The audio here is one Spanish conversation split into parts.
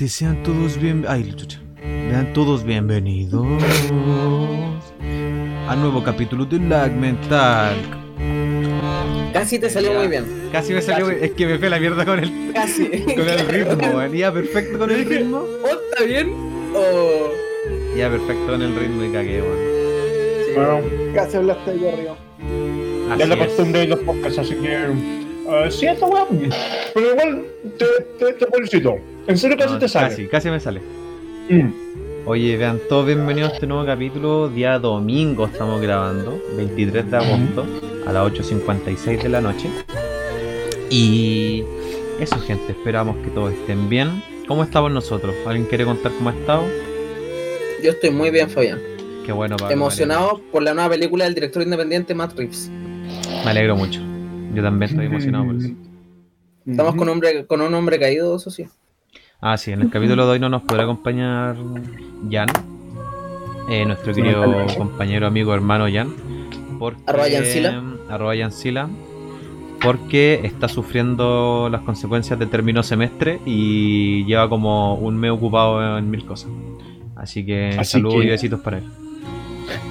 Gente, sean todos bien... Ay, chucha. Vean todos bienvenidos a nuevo capítulo de Lag Mental. Casi te salió muy bien. Casi me salió, es que me fue la mierda con el, Casi. con el ritmo. Iba perfecto con el ritmo. ¿O está bien? O. Iba perfecto con el ritmo y cagué, weón. Bueno, Casi hablaste de arriba. Así ya la es. costumbre de los podcasts, así que. eh, sí, está weón. Pero igual te, te, te felicito. En serio, casi No, te sale. Casi, casi me sale. Mm. Oye, vean todos bienvenidos a este nuevo capítulo. Día domingo estamos grabando, 23 de agosto, a las 8.56 de la noche. Y eso, gente, esperamos que todos estén bien. ¿Cómo estamos nosotros? ¿Alguien quiere contar cómo ha estado? Yo estoy muy bien, Fabián. Qué bueno, Pablo, Emocionado por la nueva película del director independiente Matt Reeves. Me alegro, me alegro mucho. Yo también estoy emocionado por eso. Estamos con, hombre, con un hombre caído, eso sí. Ah, sí, en el capítulo de hoy no nos podrá acompañar Jan, eh, nuestro querido compañero, amigo, hermano Jan. Porque, Arroba Jansila. arroba Jansila, Porque está sufriendo las consecuencias del término semestre y lleva como un mes ocupado en mil cosas. Así que Así saludos que- y besitos para él.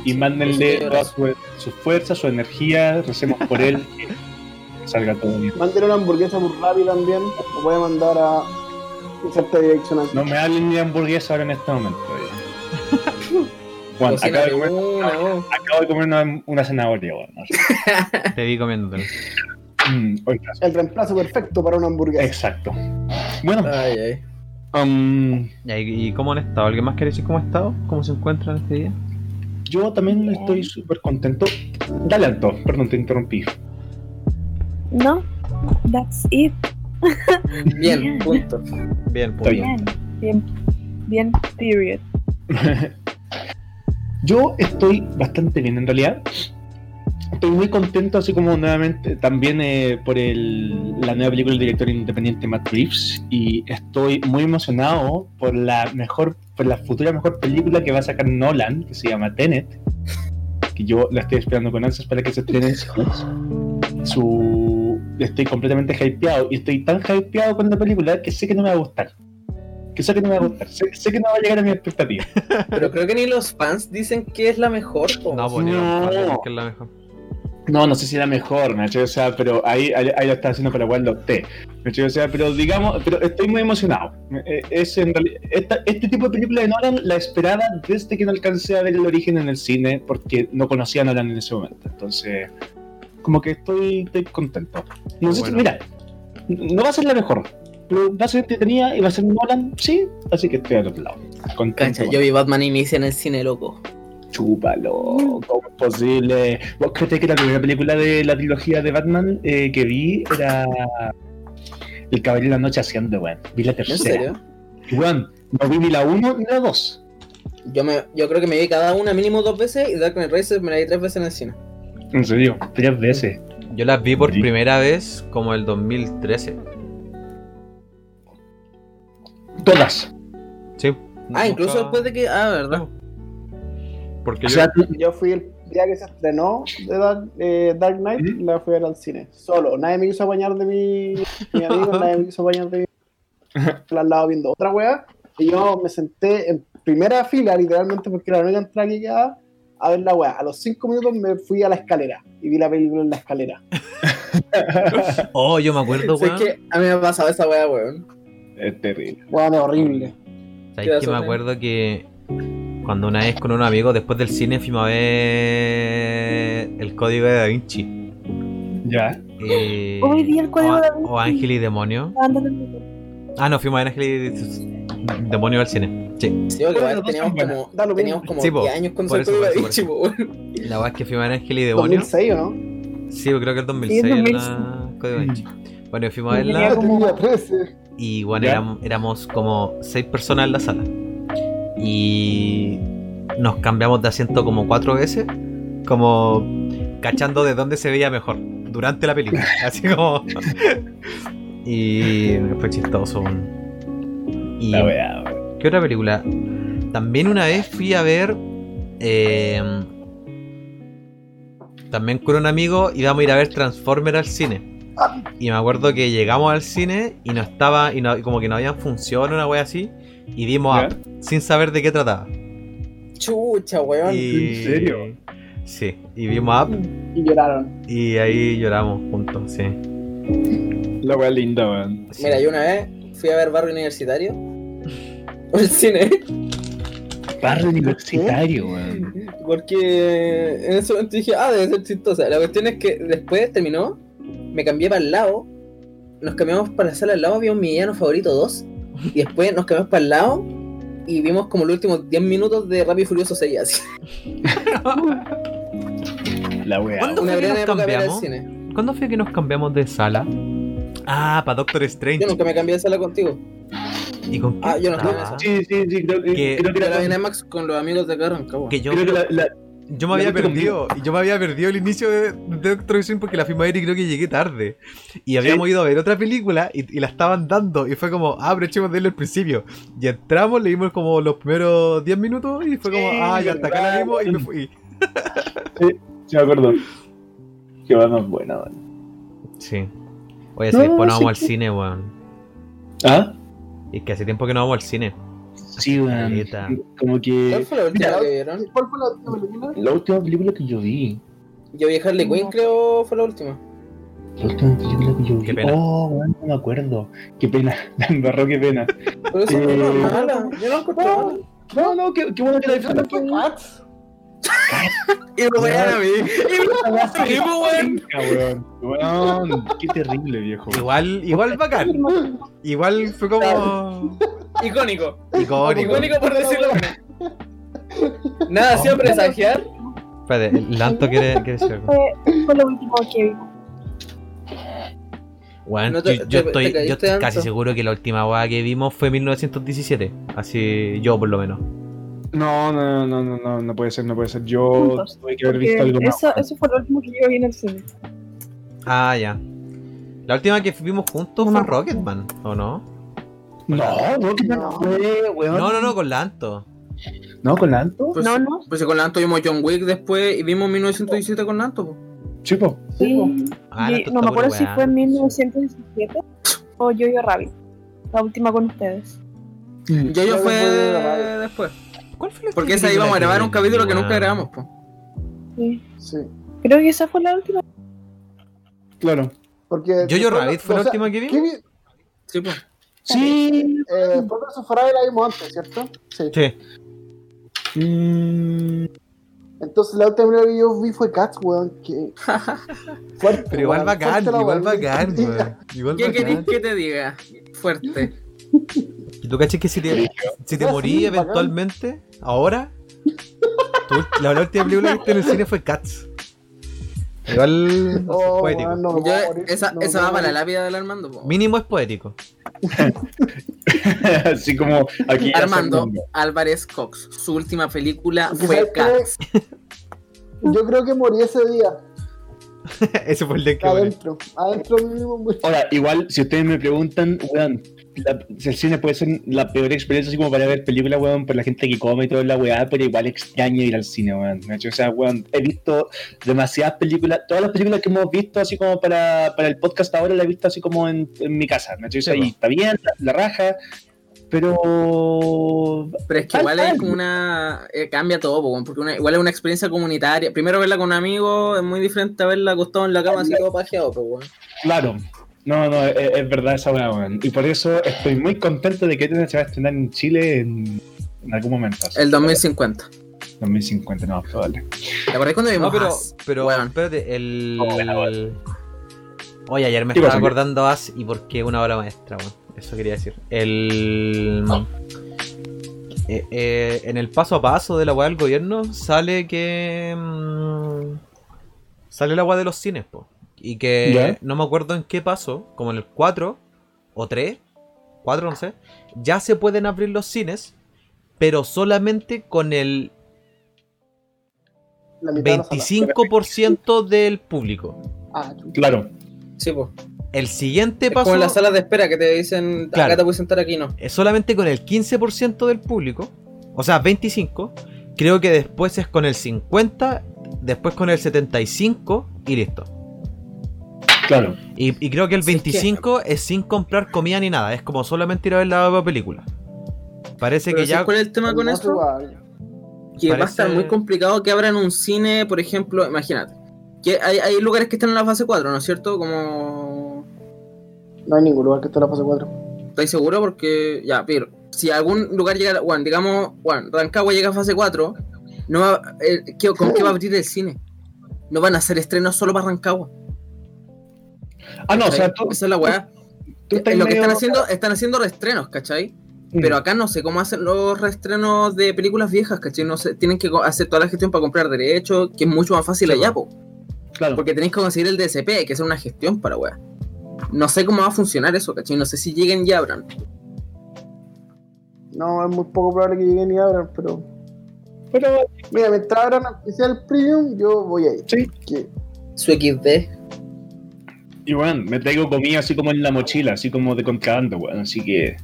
Y mándenle toda su, su fuerza, su energía. Recemos por él. Que salga todo bien. Mándale una hamburguesa por Rappi también. Lo voy a mandar a No me hablen ni de hamburguesa ahora en este momento. Juan, acabo de, comer, una, vos. acabo de comer una, una zanahoria. Te vi comiéndotelo. Mm, El reemplazo perfecto para una hamburguesa. Exacto. Bueno, Ay, ay. um, ¿Y, y cómo han estado? ¿Alguien más quiere decir cómo ha estado? ¿Cómo se encuentran este día? yo también estoy súper contento. Dale, Alto, perdón, te interrumpí. No, that's it. Bien, punto. Bien, Está bien. Bien, bien, bien, period. Yo estoy bastante bien en realidad. Estoy muy contento, así como nuevamente también eh, por el, la nueva película del director independiente Matt Reeves. Y estoy muy emocionado por la mejor, por la futura mejor película que va a sacar Nolan, que se llama Tenet. Que yo la estoy esperando con ansias para que se estrene. Su, estoy completamente hypeado. Y estoy tan hypeado con la película que sé que no me va a gustar. Que sé que no me va a gustar. Sé, sé que no va a llegar a mi expectativa. Pero creo que ni los fans dicen que es la mejor. po. No, pues No. los fans, que es la mejor. No, no sé si era mejor, Nacho, o sea, pero ahí, ahí, ahí lo está haciendo para té. ¿cachai? O sea, pero digamos, pero estoy muy emocionado. Eh, Es en realidad, esta- este tipo de película de Nolan la esperaba desde que no alcancé a ver el origen en el cine, porque no conocía a Nolan en ese momento. Entonces, como que estoy, estoy contento. No sé si- mira, no va a ser la mejor, pero va a ser entretenida y va a ser Nolan, sí, así que estoy al otro lado. Cancha, yo vi Batman Inicia en el cine, loco. Chúpalo, ¿cómo es posible? ¿Vos crees que la primera película de la trilogía de Batman eh, que vi era El Caballero de la Noche haciendo, weón? Vi la ¿En tercera. serio? Y, weón, no vi ni la 1 ni la 2. Yo, me, yo creo que me vi cada una mínimo dos veces y Dark Knight Rises me la vi tres veces en el cine. En serio, tres veces. Yo las vi por Sí. primera vez como el 2013. Todas. Sí. Ah, incluso Nunca- después de que. Ah, verdad. Porque O yo- sea, Yo fui el día que se estrenó de Dark, eh, Dark Knight, ¿Mm? la fui a ver al cine. Solo. Nadie me quiso bañar de mi, mi amigo, nadie me quiso bañar de mi. al lado viendo otra wea. Y yo me senté en primera fila, literalmente, porque era la única entrada que quedaba, a ver la wea. A los cinco minutos me fui a la escalera y vi la película en la escalera. Oh, yo me acuerdo, weón. que a mí me ha pasado esa wea, weón. es terrible. Bueno, horrible. ¿Sabes que me acuerdo que cuando una vez con un amigo después del cine fuimos a ver el código de Da Vinci? Ya. Eh, Hoy vi el Código o, Da Vinci. o Ángel y Demonio. Ándale. Ah, no, fuimos a ver Ángel y Demonio al cine. Sí. Sí, porque Bueno, igual teníamos como, da lo teníamos como Sí, po, 10 años código eso, Vinci, po, weón. La verdad es que fuimos a Ángel y Demonio. 2006, ¿o no? Sí, creo que el 2006 Sí, el 2006. código da Vinci. Bueno, fuimos a verla como- Tenía 13. y bueno, éramos, éramos como seis personas en la sala. Y nos cambiamos de asiento como cuatro veces, como cachando de dónde se veía mejor durante la película. Así como. y fue chistoso. Y, La weá, weón. ¿Qué otra película? También una vez fui a ver. eh, también con un amigo íbamos a ir a ver Transformer al cine. Y me acuerdo que llegamos al cine y no estaba, y, no- y como que no habían función, una wea así, y dimos ¿Ya? Up, sin saber de qué trataba. Chucha, weón. Y- ¿En serio? Sí, y vimos Up Y lloraron. y ahí lloramos juntos, sí. La wea linda, weón. Sí. Mira, yo una vez fui a ver Barrio Universitario. El cine. Barrio universitario, weón. Porque en ese momento dije, ah, debe ser chistosa. La cuestión es que después terminó, me cambié para el lado, nos cambiamos para la sala al lado, había un mi villano favorito 2, y después nos cambiamos para el lado y vimos como los últimos 10 minutos de Rápido y Furioso 6 así. La wea. ¿Cuándo Una fue que gran nos época ver el cambiamos? cine. ¿Cuándo fue que nos cambiamos de sala? Ah, para Doctor Strange. Yo nunca me cambié de sala contigo. ¿Y con Ah, yo no estaba? Sí, sí, sí, creo que, Que- creo que era la en con- IMAX con los amigos de Rancagua. Que yo, creo que la, la- yo me había la perdido. Y yo me había perdido el inicio de, de Doctor Strange porque la fuimos a ver y creo que llegué tarde. Y habíamos ido a ver otra película y, y la estaban dando. Y fue como, ah, pero echemos de verla al principio. Y entramos, leímos como los primeros 10 minutos y fue como, Sí, ah, ya hasta acá la vimos y me fui. Sí, me acuerdo. Qué buena, weón. Sí. Oye, si No, después no sí vamos que- al cine, weón. ¿Ah? Y es que hace tiempo que no vamos al cine. Sí, weón. Neta. Como ¿Cuál que. fue la última Mira, que vieron? ¿Cuál fue la última película? La última película que yo vi. Yo vi Harley Quinn, creo, fue la última. La última película que yo vi. Qué pena. Oh, weón, no me acuerdo. Qué pena. La embarró, qué pena. Pero eso Eh, no es mala. Yo no encontré. No, no, qué, qué bueno que la disfrutaste. ¿Fue Cats? Y lo vean a mí. Y lo weón. Cabrón. Weón, qué terrible, viejo. Igual, igual bacán. Igual fue como. Icónico. Icónico. Icónico por decirlo. Nada hacía presagiar. Espérate, el Lanto quiere, quiere decir algo. Fue, lo último que vimos. Weón, No te- yo, yo te- estoy, te yo caíste estoy casi seguro que la última weá que vimos fue 1917. Así, yo por lo menos. No, no, no, no, no, no puede ser, no puede ser. Yo Juntos, tuve que haber visto algo más. eso, eso fue lo último que yo vi en el cine. Ah, ya. La última que vimos juntos No fue. Rocketman, ¿o no? No, no, que no fue, weón. No, no, no, con Lanto. ¿No, con Lanto? Pues, no, no. Pues con Lanto vimos John Wick después y vimos 1917 con Lanto. Chico. Sí. Ah, Y no me acuerdo si fue en 1917 o Yo Yo Rabbit. La última con ustedes. Yo yo Creo que fue después. ¿Cuál fue la Porque última esa íbamos a grabar un capítulo que nunca grabamos. po. Sí. Sí. Creo que esa fue la última. Claro. Porque. Yo-Yo después- Rabbit fue la o sea, última que vimos. ¿qué vi- Sí, pues. Sí. Eh, Ford vs Ferrari la vimos antes, ¿cierto? Sí. Sí. Mm, Entonces la última que yo vi fue Cats, weón. Que... Fuerte, Pero igual weón, bacán, fuerte igual bacán, weón. Igual ¿Qué querés que te diga? Fuerte. ¿Y tú cachas que si te, si te morí sí, bacán. eventualmente, ahora, tu- la, la última película que viste en el cine fue Cats. Igual Oh, poético. no Yo, esa no esa va para la lápida del Armando. po. Mínimo es poético. Así como aquí. Armando. Álvarez Cox. Su última película fue. Cats. Yo creo que morí ese día, Ese fue el día que adentro. Adentro mismo morí. Ahora, igual, si ustedes me preguntan, weón, la- el cine puede ser la peor experiencia así como para ver películas, weón, por la gente que come y toda la weá, pero igual extraño ir al cine, weón. O sea, weón, he visto demasiadas películas, todas las películas que hemos visto así como para, para el podcast ahora las he visto así como en, en mi casa, ¿cachai? O sea, y está bien, la, la raja, pero... Pero es que igual es como una. eh, cambia todo, po, porque una- igual es una experiencia comunitaria. Primero verla con un amigo es muy diferente a verla acostado en la cama así todo pajeado, pues, weón. Claro. No, no, es, es verdad esa weá, weón. Y por eso estoy muy contento de que se va a estrenar en Chile en, en algún momento. así, El 2050. 2050, no, probable. ¿Te acordás cuando vimos No, pero, pero Weón. espérate, el. Oh. Oye, ayer me ¿Qué estaba acordando As y por qué una obra maestra, weón. Eso quería decir. El. Eh, eh, en el paso a paso de la weá del gobierno sale que. mm, sale la weá de los cines, po. Y que ¿Ya? no me acuerdo en qué paso, como en el 4 o 3, 4 no sé, ya se pueden abrir los cines, pero solamente con el La mitad de la sala. 25% del público. Ah. Claro. Sí, pues. El siguiente Es paso como en las salas de espera que te dicen, Claro. acá te puedes sentar, aquí no. es solamente con el 15% del público, o sea, 25. Creo que después es con el 50, después con el 75 y listo. Claro. Y, y creo que el Sí, es que- 25 es sin comprar comida ni nada, es como solamente ir a ver la película. Parece Pero que ¿sabes ya. ¿Cuál es el tema con eso? Que va a estar muy complicado que abran un cine, por ejemplo, imagínate. Que hay, hay lugares que están en la fase 4, ¿no es cierto? Como. No hay ningún lugar que esté en la fase 4. ¿Estáis seguros? Porque, ya, pero si algún lugar llega, bueno, digamos, bueno, Rancagua llega a fase 4, no va, eh, ¿qué- ¿con qué va a abrir el cine? No van a hacer estrenos solo para Rancagua. Ah, no, o sea, tú, Esa es la weá. tú Eh, Lo que están haciendo, están haciendo reestrenos, ¿cachai? Mm. Pero acá no sé cómo hacen los reestrenos de películas viejas, ¿cachai? No sé, tienen que hacer toda la gestión para comprar derechos, que es mucho más fácil Sí, allá, po. Claro. Porque tenéis que conseguir el DSP, hay que hacer una gestión para weá. No sé cómo va a funcionar eso, ¿cachai? No sé si lleguen y abran. No, es muy poco probable que lleguen y abran, pero. Pero, Mira, mientras abran especial premium, yo voy a ir. sí. Que- Su XD. Y bueno, me traigo comida así como en la mochila, así como de contrabando, weón. Así que.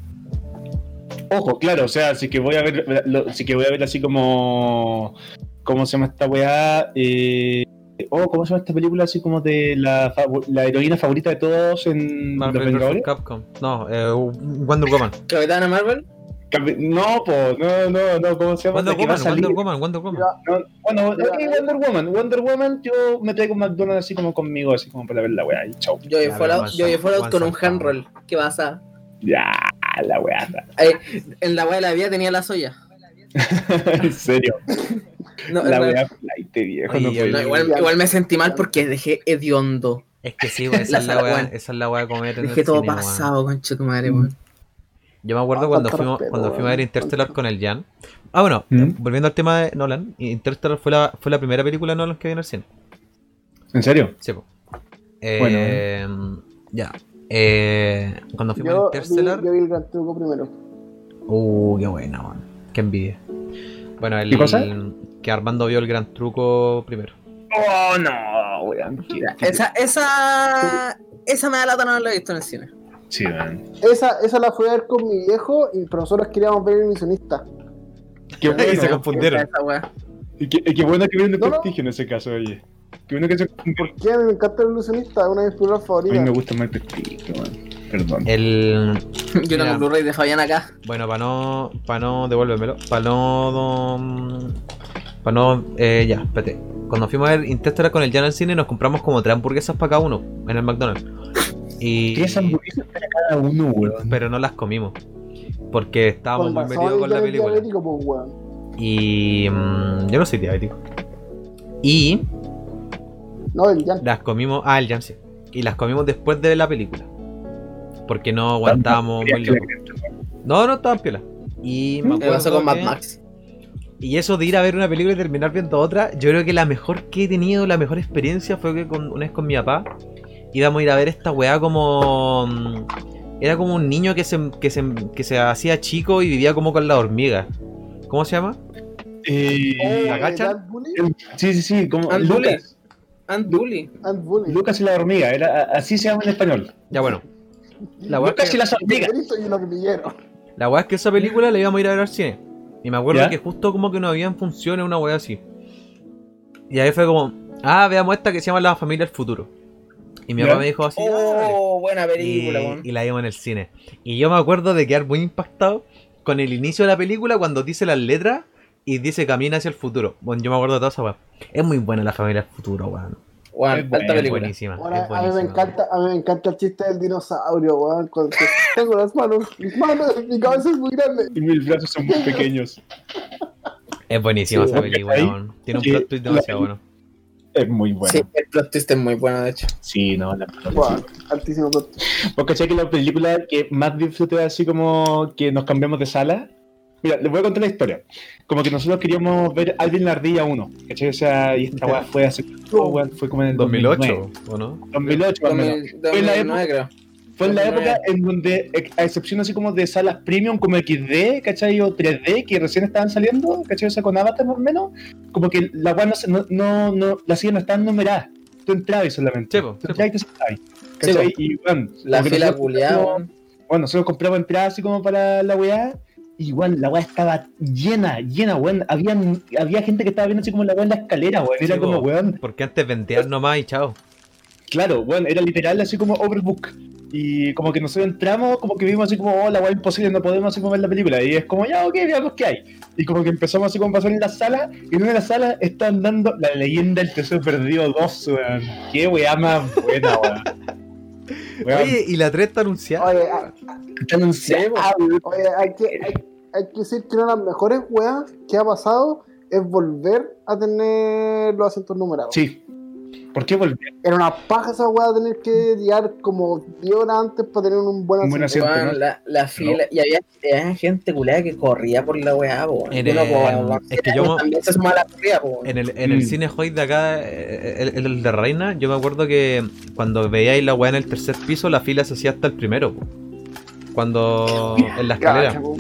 Ojo, claro, o sea, si que voy a ver, lo- si que voy a ver así como. ¿Cómo se llama esta weá? Eh, oh, ¿cómo se llama esta película? Así como de la, la heroína favorita de todos en Marvel. Capcom. No, eh, Wonder Woman. Capitana Marvel. No, po, no, no, no, ¿cómo se llama? Wonder Woman. Wonder Woman, Wonder Woman. Mira, No, bueno, Mira, ok, eh. Wonder Woman. Wonder Woman, yo me traigo un McDonald's así como conmigo, así como para ver la weá. Y chau. Yo vi Ya, Fallout, yo One Fallout con un handroll. ¿Qué pasa? Ya, la weá. Eh, en la weá de la vida tenía la soya. en serio. No, La no, weá flight, viejo. Oye, no no, igual, igual me sentí mal porque dejé hediondo. Es que sí, esa, La es la weá, esa es la weá de comer en Dejé el todo cine, pasado, concha tu madre, Mm. weón. Yo me acuerdo Ah, cuando fuimos, respeto, cuando fuimos a ver. Interstellar con el Jan. Ah, bueno, ¿Mm? volviendo al tema de Nolan, Interstellar fue la, fue la primera película de Nolan que vi en el cine. ¿En serio? Sí, po. Eh, Ya. Eh, cuando fuimos a Interstellar. vi, yo vi el gran truco primero. Uh, qué buena, man. Qué envidia. Bueno, el, ¿Qué cosa? que Armando vio el gran truco primero. Oh, no, weón. Esa, esa, esa me da lata no haberla visto en el cine. Sí, man. Esa, esa la fui a ver con mi viejo, y, pero nosotros queríamos ver el misionista. Qué Y se bueno. confundieron. Esa. Y qué, bueno que viene de No, no. prestigio en ese caso, oye. Qué bueno que se confundieron. Que a mí me encanta el ilusionista, es una de mis películas A mí favoritas. me gusta más el prestigio, man. Perdón. El. Yo tengo el Blu-ray de Fabián acá. Bueno, para no. Para no. Devuélvemelo. Para no. Para no. Eh, ya, espérate. Cuando fuimos a ver Interstellar con el Jan al cine, nos compramos como tres hamburguesas para cada uno en el McDonald's. Y. Tres hamburguesas para cada uno, weón. Pero no las comimos. Porque estábamos muy metidos con la película. diabético, pues, weón. Y. mm, yo no soy diabético. Y. No, el Jan. Las comimos. Ah, el Jan sí. Y las comimos después de ver la película. Porque no aguantábamos muy locos. No, no estaban piola. Y me Me pasó acuerdo con Mad Max. Y eso de ir a ver una película y terminar viendo otra, yo creo que la mejor que he tenido, la mejor experiencia fue que con, una vez con mi papá íbamos a ir a ver esta weá como. mm, Era como un niño que se, que se, que se hacía chico y vivía como con la hormiga. ¿Cómo se llama? Eh, Bully, sí, sí, sí. Como And Bully. Lucas. And Bully. Ant Bully. Lucas y la hormiga. Era, así se llama en español. Ya bueno. La weá, es Lucas y que, las hormigas. Un hormiguero. la weá es que esa película la íbamos a ir a ver al cine. Y me acuerdo ¿Ya? que justo como que no habían funciones, una weá así. Y ahí fue como, ah, veamos esta que se llama La Familia del Futuro. Y mi ¿Ya? papá me dijo así. Oh, buena y, película, weón. y la vimos en el cine. Y yo me acuerdo de quedar muy impactado con el inicio de la película cuando dice las letras y dice camina hacia el futuro. Bueno, yo me acuerdo de toda esa weá. Es muy buena la familia del futuro, weón. Weón, Es buena, Es buenísima. Es a mí me encanta, a mí me encanta el chiste del dinosaurio, weón. Tengo las manos, mis manos, mi cabeza es muy grande. Y mis brazos son muy pequeños. Es buenísima Sí, esa película, weón. Tiene un plot twist demasiado bueno. Es muy bueno. Sí, el plot twist es muy bueno, de hecho. Sí, no, la Weón, altísimo plot. Porque sé que la película que más disfruté así como que nos cambiamos de sala. Mira, les voy a contar la historia. Como que nosotros queríamos ver Alvin la Ardilla 1. ¿Cachai? O sea, y esta weá fue hace. oh, weón, fue como en el 2008, ¿o no? 2008, más o menos. 2000, Fue en la 2009, creo. Fue en la 2009. época en donde, a excepción así como de salas premium como XD, ¿cachai? O 3D, que recién estaban saliendo, ¿cachai? O sea, con Avatar más o menos, como que la weá no, se- no, no, no, las sillas no estaban numeradas. Tú entrabas solamente. Sí, po, Tú entrabas y te sentabas. ¿Cachai? y bueno, La fila. Bueno, nosotros compramos entradas así como para la weá. y Igual la weá estaba llena, llena, weón. Había, había gente que estaba viendo así como la weá en la escalera, weón. Era Sí, como, weón, Porque antes vendían nomás y chao. Claro, bueno, era literal así como overbook. Y como que nosotros entramos, como que vimos así como, oh, la weá imposible, no podemos así como ver la película. Y es como, ya, ok, veamos qué hay. Y como que empezamos así como pasar en la sala, y en una de las salas están dando la leyenda del tesoro perdido 2, weón. Qué weá más buena, weón. Weón, Oye, y la 3 está anunciada. Oye, ah, está anunciado. oye, hay que, hay, hay que decir que una de las mejores weas que ha pasado es volver a tener los asientos numerados. Sí. ¿Por qué volver? Era una paja esa wea tener que llegar como 10 horas antes para tener un buen Un buen asiento. asiento. Weón, ¿no? la, la fila, y había, había gente culada que corría por la weá, po. En el- es que yo- también se la corrida, po. En el, en el Mm. cine Hoyt de acá, eh, el, el de Reina, yo me acuerdo que cuando veíais la weá en el tercer piso, la fila se hacía hasta el primero. po. Cuando en la escalera. Po.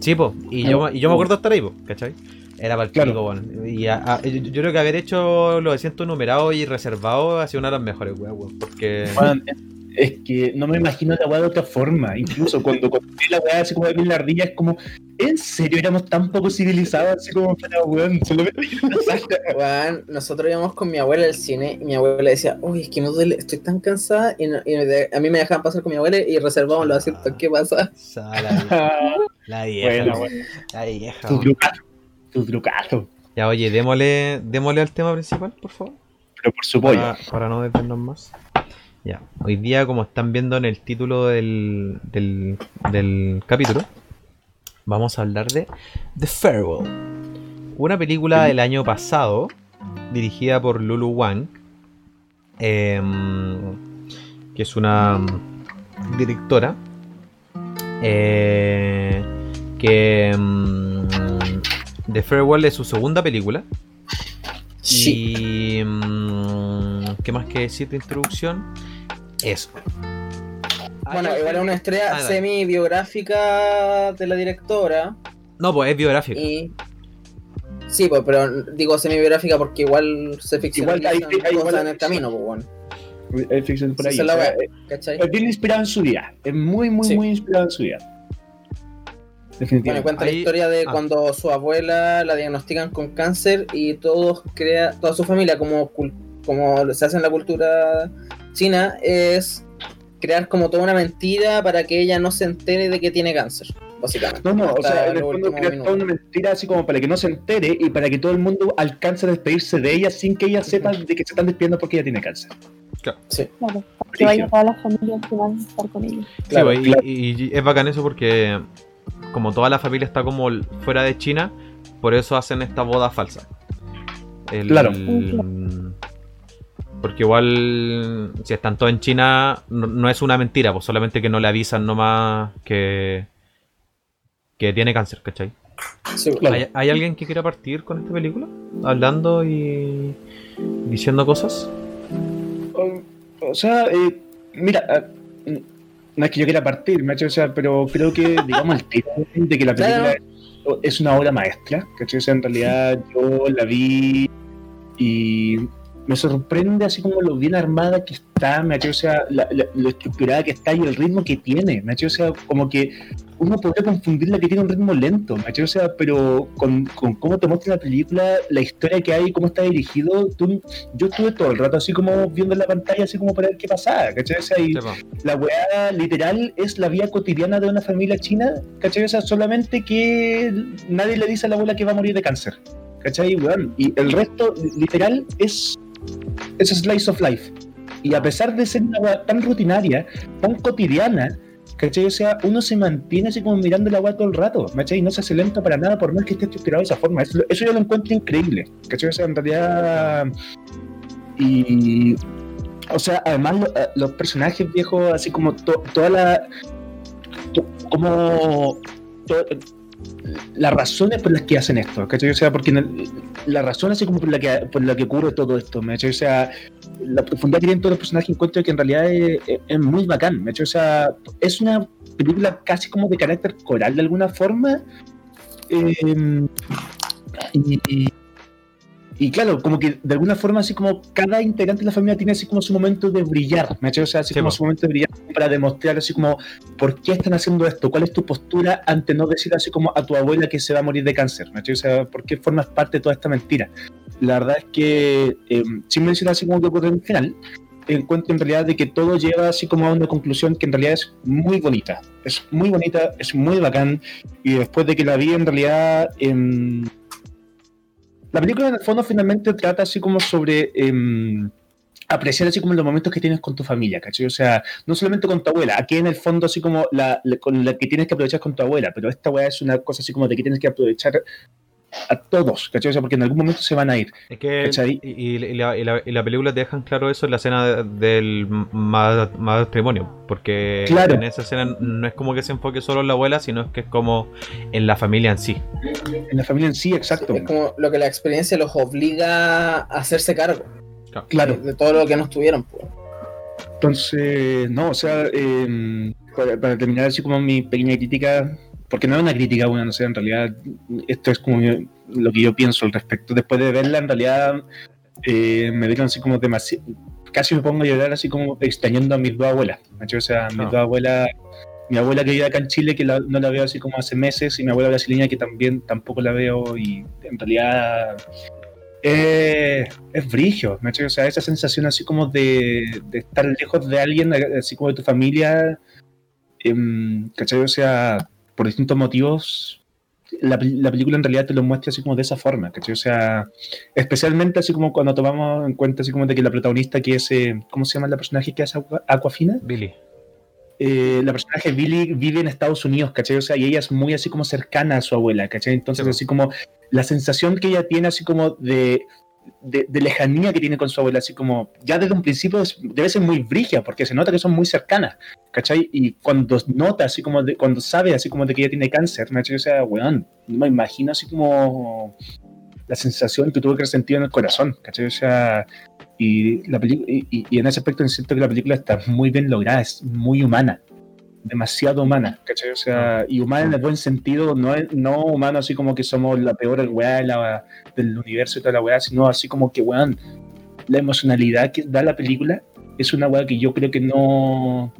Sí, po. Y yo, y yo me acuerdo estar ahí, po, ¿cachai? Era para el Claro. pico, weón. Y a- a- yo, yo creo que haber hecho los asientos numerados y reservados ha sido una de las mejores, weón, weón. Porque. Weón, es que no me imagino la weá de otra forma. Incluso cuando conté la weá así como de la ardilla, es como, ¿en serio éramos tan poco civilizados? Así como para weón, una sala. Weón, nosotros íbamos con mi abuela al cine y mi abuela decía, uy, es que me duele, estoy tan cansada. Y, no- y de- a mí me dejaban pasar con mi abuela y reservamos los asientos. ¿Qué pasa? Sa- la vieja. La vieja. Bueno, bueno, La vieja. Tu trucazo. Ya, oye, démosle, démosle al tema principal, por favor. Pero por su pollo. Para, para no detenernos más. Ya, hoy día, como están viendo en el título del, del, del capítulo, vamos a hablar de The Farewell. Una película del año pasado, dirigida por Lulu Wang, em, que es una directora, eh, que mm, The Farewell es su segunda película. Sí. Y. mm, ¿Qué más que decir de introducción? Eso. Bueno, igual es una estrella Ah, semi-biográfica de la directora. No, pues es biográfico. Y. Sí, pues, pero digo semi-biográfica porque igual se ficcionalizan hay- hay- cosas igual- en el camino, pues, bueno. Es ficción por ahí. Es la o sea, weá, ¿cachai? es bien inspirado en su vida. Es muy, muy, Sí. muy inspirado en su vida. Bueno, Definitivamente. cuenta Ahí- la historia de ah. cuando su abuela la diagnostican con cáncer y todos crea, toda su familia, como, cul- como se hace en la cultura china, es crear como toda una mentira para que ella no se entere de que tiene cáncer, básicamente. No, no, o sea, en el fondo crear toda una mentira así como para que no se entere y para que todo el mundo alcance a despedirse de ella sin que ella sepa de que se están despidiendo porque ella tiene cáncer. Claro, que vaya todas las familias que van a estar con. Sí, Claro, pues, y- claro. y, y es bacán eso porque, como toda la familia está como fuera de China, por eso hacen esta boda falsa. El- Claro. Porque igual, si están todos en China, no, no es una mentira, pues solamente que no le avisan nomás que, que tiene cáncer, ¿cachai? Sí, Claro. ¿Hay, hay alguien que quiera partir con esta película? Hablando y diciendo cosas. O, o sea, eh, mira, ah, no es que yo quiera partir, macho, o sea, pero creo que, digamos, el tiro de que la película Claro. es una obra maestra, ¿cachai? O sea, en realidad yo la vi y me sorprende así como lo bien armada que está, me o sea, la- la- lo estructurada que está y el ritmo que tiene, me o sea, como que uno podría confundirla que tiene un ritmo lento, me o sea, pero con, con cómo te muestra la película, la historia que hay, cómo está dirigido, tú- yo estuve todo el rato así como viendo en la pantalla, así como para ver qué pasaba, ¿cachai? O sea, y, la weá literal es la vida cotidiana de una familia china, ¿cachai? O sea, solamente que nadie le dice a la abuela que va a morir de cáncer, ¿cachai? Weón? Y el resto, literal, es, es slice of life. Y a pesar de ser una weá tan rutinaria, tan cotidiana, ¿cachai? O sea, uno se mantiene así como mirando la weá todo el rato, ¿cachai? Y no se hace lento para nada por más que esté estructurado de esa forma. Eso, eso yo lo encuentro increíble, ¿cachai? O sea, en realidad... Y o sea, además eh, los personajes viejos, así como to- toda la. como. to- las razones por las que hacen esto, ¿cachai? O sea, porque el- la razón así como por la que por la que ocurre todo esto, ¿me? O sea, la profundidad que tienen todos los personajes encuentro que en realidad es, es- muy bacán, ¿me? O sea, es una película casi como de carácter coral de alguna forma. eh, y, y- claro, como que de alguna forma, así como cada integrante de la familia tiene así como su momento de brillar, ¿me? O sea, así Sí, como po. su momento de brillar para demostrar así como por qué están haciendo esto, cuál es tu postura ante no decir así como a tu abuela que se va a morir de cáncer, ¿me? O sea, por qué formas parte de toda esta mentira. La verdad es que, eh, sin mencionar así como que ocurre en el final, encuentro en realidad de que todo lleva así como a una conclusión que en realidad es muy bonita. Es muy bonita, es muy bacán. Y después de que la vi en realidad... em, la película en el fondo finalmente trata así como sobre... em, apreciar así como los momentos que tienes con tu familia, ¿cachai? O sea, no solamente con tu abuela, aquí en el fondo así como la, la- con la que tienes que aprovechar con tu abuela, pero esta weá es una cosa así como de que tienes que aprovechar a todos, ¿cachai? O sea, porque en algún momento se van a ir. Es que y, la, y la- y la película te dejan claro eso en la escena de- del ma- matrimonio, porque Claro. en esa escena no es como que se enfoque solo en la abuela, sino es que es como en la familia en sí. En la familia en sí, exacto. Es como lo que la experiencia los obliga a hacerse cargo Claro. de, de todo lo que no estuvieron. pues. Entonces, no, o sea, eh, para, para terminar así como mi pequeña crítica, porque no es una crítica, bueno, no sé, en realidad esto es como yo- lo que yo pienso al respecto. Después de verla, en realidad eh, me dieron así como demasiado, casi me pongo a llorar así como extrañando a mis dos abuelas. ¿cachai? O sea, mis dos abuelas, mi abuela que vive acá en Chile, que la- no la veo así como hace meses, y mi abuela brasileña que también tampoco la veo, y en realidad eh, es ¿me cachai? O sea, esa sensación así como de, de estar lejos de alguien, así como de tu familia, em, ¿cachai? O sea, por distintos motivos, la, la película en realidad te lo muestra así como de esa forma, ¿cachai? O sea, especialmente así como cuando tomamos en cuenta así como de que la protagonista que es, eh, ¿cómo se llama la personaje que es Aqua- Aquafina? Billy. eh, la personaje Billy vive en Estados Unidos, ¿cachai? O sea, y ella es muy así como cercana a su abuela, ¿cachai? Entonces, Sí, así como la sensación que ella tiene, así como de, de, de lejanía que tiene con su abuela, así como ya desde un principio es- debe ser muy brigia, porque se nota que son muy cercanas, ¿cachai? Y cuando nota, así como, de, cuando sabe, así como de que ella tiene cáncer, ¿cachai? O sea, weón, no me imagino así como la sensación que tuvo que sentir en el corazón, ¿cachai? O sea, y, la y- y en ese aspecto siento que la película está muy bien lograda, es muy humana, demasiado humana, ¿cachai? O sea, y humana en el buen sentido, no, no humano así como que somos la peor weá la- del universo y toda la weá, sino así como que, weón, la emocionalidad que da la película es una weá que yo creo que no...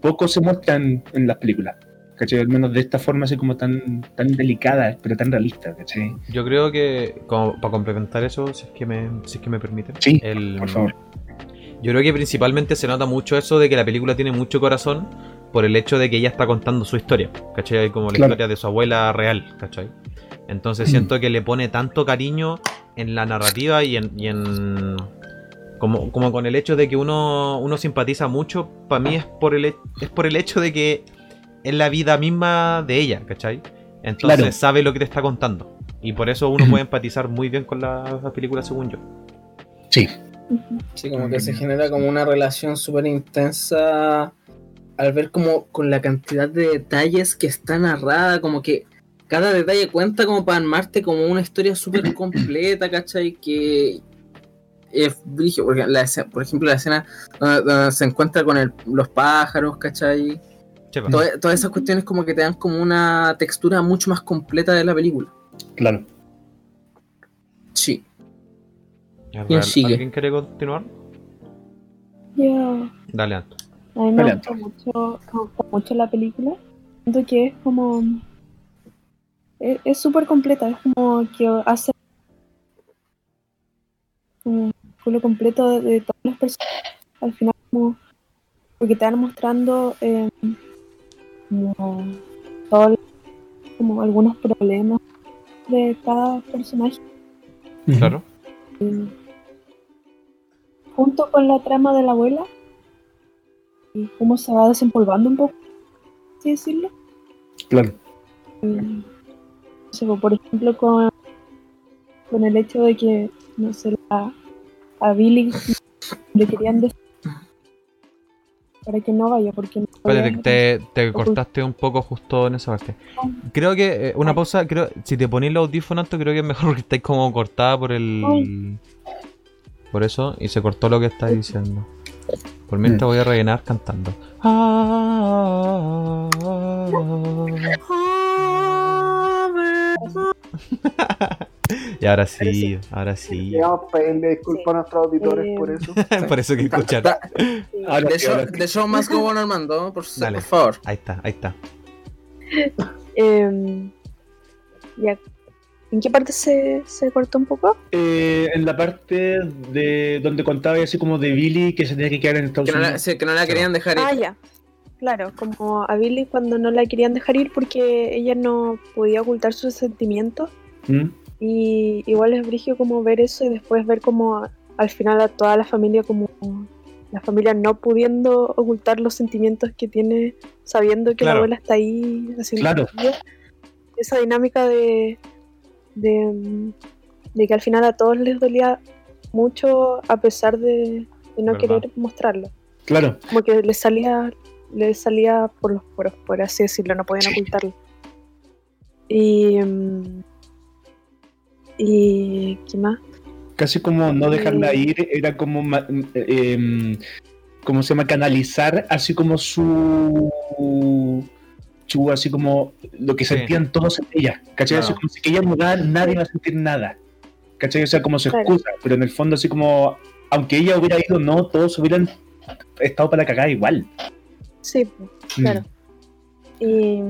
poco se muestra en, en las películas. ¿Cachai? Al menos de esta forma así como tan, tan delicada, pero tan realista, ¿cachai? Yo creo que, como para complementar eso, si es que me, si es que me permiten, Sí, el- por favor. Yo creo que principalmente se nota mucho eso de que la película tiene mucho corazón por el hecho de que ella está contando su historia, ¿cachai? Como la Claro. historia de su abuela real, ¿cachai? Entonces Mm. siento que le pone tanto cariño en la narrativa y en... y en- como, como con el hecho de que uno, uno simpatiza mucho, para mí es por, el, es por el hecho de que es la vida misma de ella, ¿cachai? Entonces Claro. sabe lo que te está contando. Y por eso uno puede empatizar muy bien con la, la película, según yo. Sí. Sí, como que se genera como una relación súper intensa al ver como con la cantidad de detalles que está narrada, como que cada detalle cuenta como para armarte como una historia súper completa, ¿cachai? Que es brillo, porque la escena- por ejemplo la escena donde, donde se encuentra con el- los pájaros, ¿cachai? Toda- todas esas cuestiones como que te dan como una textura mucho más completa de la película. claro. Es ¿Quién real. sigue? ¿Alguien quiere continuar? Yo, Dale, Anto. a mí me Dale, gusta mucho, me gusta mucho la película. Siento que es como. Es es súper completa, es como que hace. Un lo completo de, de todas las personas. Al final, como. Porque te van mostrando. eh, como. todo- como algunos problemas de cada personaje. Claro. eh, junto con la trama de la abuela y cómo se va desempolvando un poco, así decirlo. Claro. Eh, no sé, por ejemplo, con, con el hecho de que, no sé, la- a Billy le querían decir para que no vaya, porque no Espérate, te, te cortaste un poco justo en esa parte. Creo que, eh, una pausa, creo, si te ponéis los audífonos, creo que es mejor porque estáis como cortada por el... Por eso, y se cortó lo que estáis diciendo. Por mientras voy a rellenar cantando. Ah, y ahora sí, ahora sí. Vamos a pedirle disculpas a nuestros auditores Eh, por eso. por eso que escuchar. Da- Sí. De show más go on, Armando, por, Dale. por favor. Ahí está, ahí está. Em, ya. ¿En qué parte se, se cortó un poco? Eh, en la parte de donde contaba así como de Billy que se tenía que quedar en Estados Que no, la, Unidos. sí, que no la querían dejar ir. Ah, ya. Claro, como a Billy cuando no la querían dejar ir porque ella no podía ocultar sus sentimientos. ¿Mm? Y igual es brigio como ver eso y después ver como al final a toda la familia como la familia no pudiendo ocultar los sentimientos que tiene sabiendo que Claro. la abuela está ahí haciendo Claro. esa dinámica de, de de que al final a todos les dolía mucho a pesar de, de no ¿Verdad? querer mostrarlo Claro, como que les salía les salía por los poros por así decirlo no podían Sí. ocultarlo y y qué más casi como no dejarla Eh. ir, era como, eh, ¿cómo se llama? Canalizar así como su, así como lo que Sí. sentían todos en ella, ¿cachai? Claro. Así como si que ella mudara, nadie iba a sentir nada, ¿cachai? O sea, como su Claro. excusa, pero en el fondo así como, aunque ella hubiera ido, no, todos hubieran estado para cagar igual. sí pues, Claro. Y,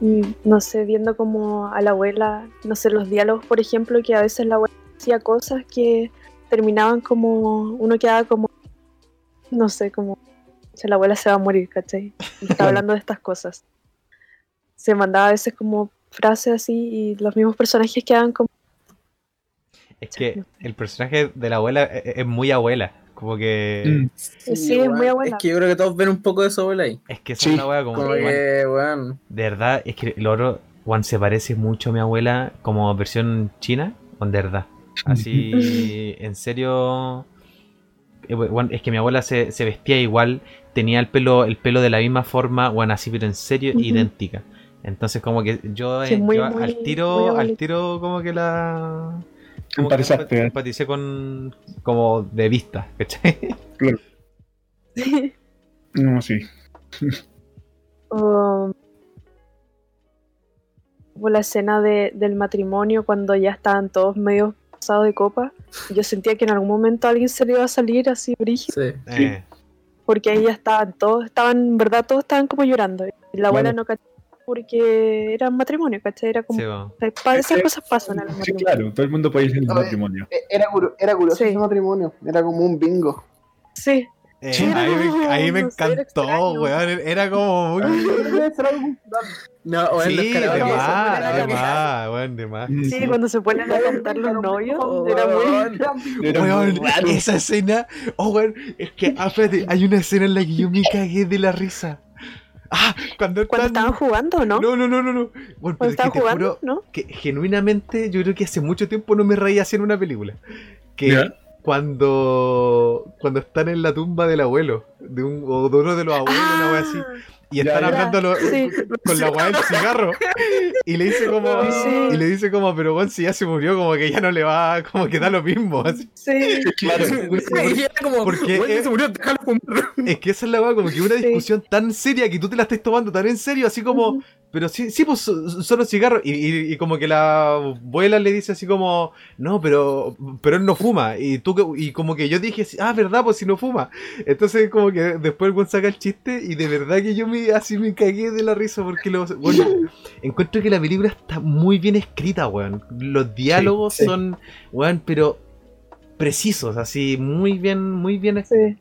y no sé, viendo como a la abuela, no sé, los diálogos, por ejemplo, que a veces la abuela hacía cosas que terminaban como, uno quedaba como, no sé, como, "Che, la abuela se va a morir, ¿cachai? Y está hablando de estas cosas. Se mandaba a veces como frases así y los mismos personajes quedaban como, Es que el personaje de la abuela es, es muy abuela. Como que. Mm. Sí, es muy abuela. Es que yo creo que todos ven un poco de eso abuela ahí. Es que esa Sí, es la wea como. Como que, weón. De verdad, es que lo otro, Juan se parece mucho a mi abuela como versión china, Juan, de verdad. Así, en serio. Eh, es que mi abuela se, se vestía igual, tenía el pelo, el pelo de la misma forma, bueno, así, pero en serio, idéntica. Entonces, como que yo, Sí, eh, muy, yo muy- al tiro, al tiro, como que la. Como Empatizaste, ¿eh? empaticé con. como de vista, ¿cachai? No, sí. o, o la escena de- del matrimonio cuando ya estaban todos medio pasados de copa. Yo sentía que en algún momento alguien se le iba a salir así brígido, Sí. Sí. Eh, porque ahí ya estaban todos, estaban, en verdad todos estaban como llorando. Y la abuela no cachó porque era un matrimonio, ¿cachai? Era como, sí, esas cosas pasan en los Sí, matrimonios. claro, todo el mundo puede ir en el matrimonio. Eh, Era, era curioso Sí. ese matrimonio, era como un bingo. Sí, Eh, Sí, ahí, me, ahí encantó, weón. Era como muy. No, weón, Sí, de más, de más, weón, de más. Sí, cuando se ponen a cantar los novios, Oh, era muy... weón. Era esa escena. Oh, weón, es que, ah, espérate, hay una escena en la que yo me cagué de la risa. Ah, cuando Cuando están. estaban jugando, ¿no? No, no, no, no, no. Bueno, pero Cuando es que estaban te jugando, juro ¿no? que genuinamente yo creo que hace mucho tiempo no me reía así en una película. Que Ya. Cuando cuando están en la tumba del abuelo, de un, o de uno de los abuelos, una wea así, y Ya, están ya. hablando lo- Sí. con la weá del cigarro. Y le dice como, Sí. y le dice como, pero bueno, si ya se murió, como que ya no le va, como que da lo mismo. así. Sí, Claro. Y era como, Porque weón, es- se murió, déjalo fumar. Es que esa es la weá, como que una Sí. discusión tan seria que tú te la estés tomando tan en serio, así como. Pero sí, sí, pues so- solo cigarros. Y, y- y como que la abuela le dice así como, no, pero, pero él no fuma. Y tú y como que yo dije, ah, verdad, pues si no fuma. Entonces como que después el buen saca el chiste y de verdad que yo me así me cagué de la risa porque lo, bueno, encuentro que la película está muy bien escrita, weón. Los diálogos sí. son, weón, pero precisos, así, muy bien, muy bien sí.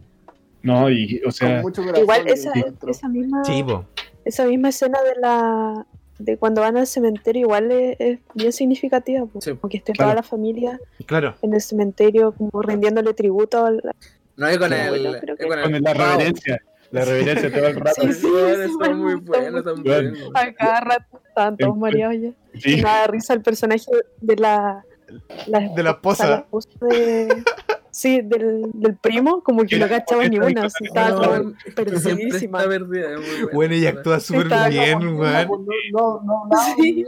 No, y, o sea. Igual esa, esa misma Sí, po. Esa misma escena de la de cuando van al cementerio igual es, es bien significativa, po. Sí. esté Claro. toda la familia Claro. en el cementerio como rindiéndole tributo No, y con el. con el- con la reverencia, la reverencia todo el rato. Sí, sí, Weón, sí, Son muy bueno, buenos son a cada rato estaban todos mareados ya. Sí. Me da risa el personaje de la, la De la esposa. la esposa de- sí, del, del primo, como que no cachaba ni una, así, estaba No, perdidísima. Siempre está perdida, es muy buena. Bueno, ella actúa súper bien, No, weón. no, no, no Sí.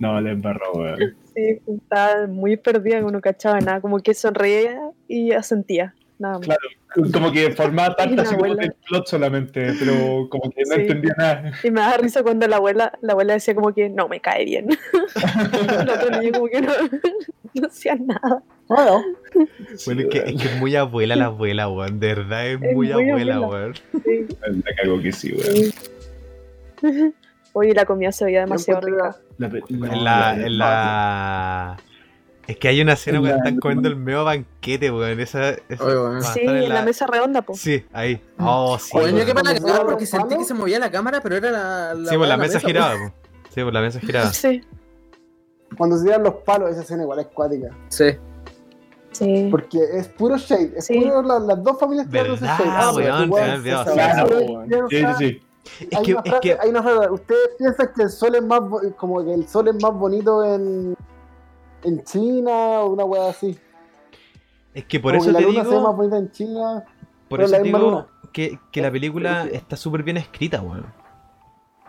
No, le embarró, weón. Sí, estaba muy perdida, que no cachaba nada, como que sonreía y asentía, nada más. Claro. Como que formaba parte así como abuela. del plot solamente, pero como que no Sí. entendía nada. Y me da risa cuando la abuela, la abuela decía como que no me cae bien. el otro niño como que no, no hacía nada. Bueno, Bueno, es que, es que es muy abuela la abuela, weón. De verdad es, Es muy, muy abuela, weón. Sí, La cago que sí, weón. sí. Oye, la comida se veía demasiado rica. La la... Es que hay una escena En cuando la- están comiendo el medio banquete, weón. Esa, esa- Oye, Sí, en la mesa redonda, po. Sí, ahí. Oh, sí. Oye, qué para cagar se porque sentí que se movía la cámara, pero era la. Sí, pues la la mesa po. giraba, po. Sí, pues la mesa giraba. Sí, Cuando se tiran los palos, esa escena igual es cuática. Sí. sí. Porque es puro shade. Es Sí. puro la- las dos familias tirándose ¿Verdad, shade. Ah, weón? olvidado, weá Claro, sí, piensa- sí, sí. Es hay, que, una es frase, que, hay una frase, ustedes piensan que el sol es más como que el sol es más bonito en en China o una wea así. es que por Como eso que la te luna se digo, bonita en China. por eso la digo luna. que, que la película está súper bien escrita, weón.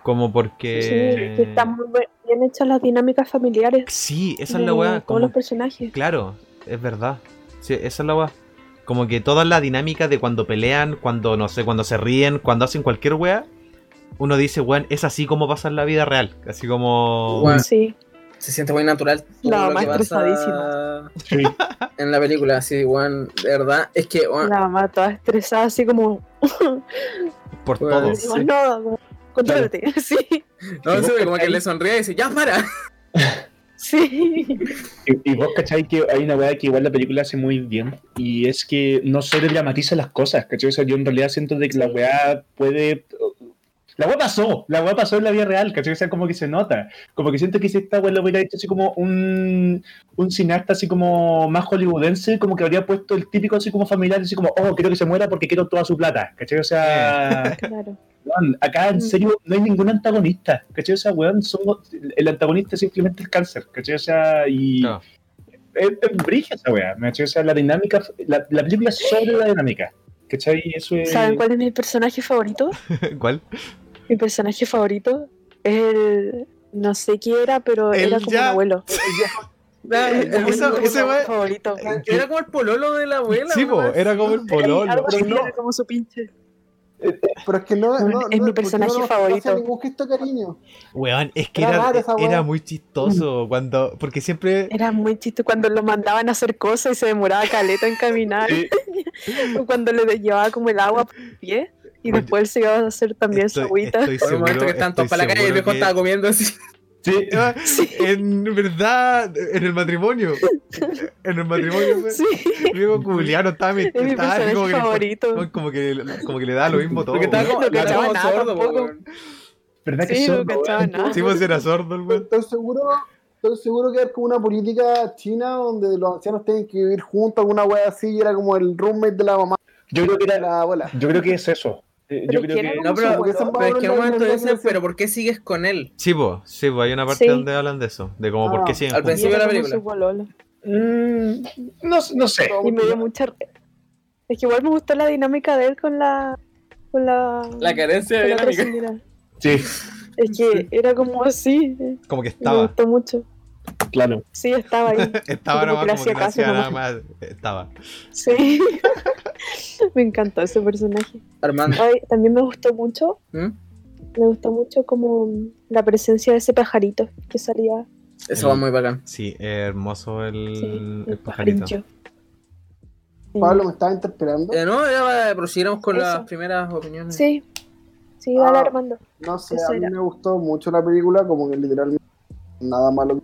Como Sí, porque... que están muy bien hechas las dinámicas familiares. Sí, esa es de la weá. Todos como- los personajes. Claro, es verdad. Sí, esa es la weá. Como que toda la dinámica de cuando pelean, cuando, no sé, cuando se ríen, cuando hacen cualquier weá, uno dice, weón, es así como pasa en la vida real. Así como... Weón. Sí, Se siente muy natural todo La lo mamá que pasa estresadísima. Sí. en la película, así. De verdad, es que, la mamá toda estresada, así como, Por Bueno, todo. sí. "Digo, no, como, contrólate. Sí, no, ¿Y sí, vos como que le sonríe y dice, ya para. sí. Y, y vos cachai que hay una weá que igual la película hace muy bien y es que no sobredramatiza las cosas, ¿cachai? O sea, yo en realidad siento de que la weá puede... La weá pasó, la weá pasó en la vida real, ¿cachai? O sea, como que se nota. Como que siento que si esta weá lo hubiera hecho así como un, un cineasta así como más hollywoodense, como que habría puesto el típico así como familiar, así como, oh, quiero que se muera porque quiero toda su plata, ¿cachai? O sea... Claro. Weón, acá en Mm. serio no hay ningún antagonista, ¿cachai? O sea, weón, somos- el antagonista es simplemente el cáncer, ¿cachai? O sea, y es, es brígida esa weá, ¿cachai? O sea, la dinámica, la, la película es sobre la dinámica, ¿cachai? Eso es... ¿Saben cuál es mi personaje favorito? ¿Cuál? Mi personaje favorito es el. No sé quién era, pero El era como ya- un abuelo. Ese favorito. Era como el pololo de la abuela. Sí, po, era como el pololo. Así, Pero no. era como su pinche. Pero es que no, no, no Es mi personaje favorito. ningún gesto cariño. Weón, es que Era era, era muy chistoso cuando... Porque siempre... Era muy chiste cuando lo mandaban a hacer cosas y se demoraba caleta en caminar. Sí. o cuando le llevaba como el agua por el pie. Y Oye, después se iba a hacer también estoy- su agüita. estoy Por el momento seguro- que están todos para la calle y el viejo que- estaba comiendo así. Sí, Ah, Sí. En verdad, en el matrimonio. En el matrimonio, pues, Sí, Diego Culiano estaba, es mi estaba personaje como que, le- favorito. como, que, como que le da lo mismo todo. Porque estaba como, No cachaba nada sordo, tampoco. ¿verdad que Sí, son, no cachaba nada. Sí, pues era sordo el weón. Estoy seguro, estoy seguro que es como una política china donde los ancianos tienen que vivir juntos, alguna wea así, y era como el roommate de la mamá Yo creo que era, la abuela. yo creo que es eso. Pero Yo creo ¿quién que... era No, pero, es que en un momento dicen, pero ¿por qué sigues con él? Sí, pues, sí, po, hay una parte Sí. donde hablan de eso. De como por qué Ah, siguen al principio de la película. Mm, no, no sé. Y me dio mucha. Es que igual me gustó la dinámica de él con la. Con la. La carencia de dinámica. Sí, Es que era como así. Como que Me estaba. gustó mucho. Claro. Sí, estaba ahí. Estaba Como que que nada nomás. más. Estaba. Sí. me encantó ese personaje. Armando. Ay, también me gustó mucho. ¿Mm? Me gustó mucho como la presencia de ese pajarito que salía. Eso va muy bacán. Sí, hermoso el, Sí, el el pajarito. pajarillo. Pablo me estaba interpelando. Eh, no, ya prosiguiéramos con Eso. las primeras opiniones. Sí. Sí, dale Ah. Armando. No sé, Eso a mí era. me gustó mucho la película, como que literalmente nada malo.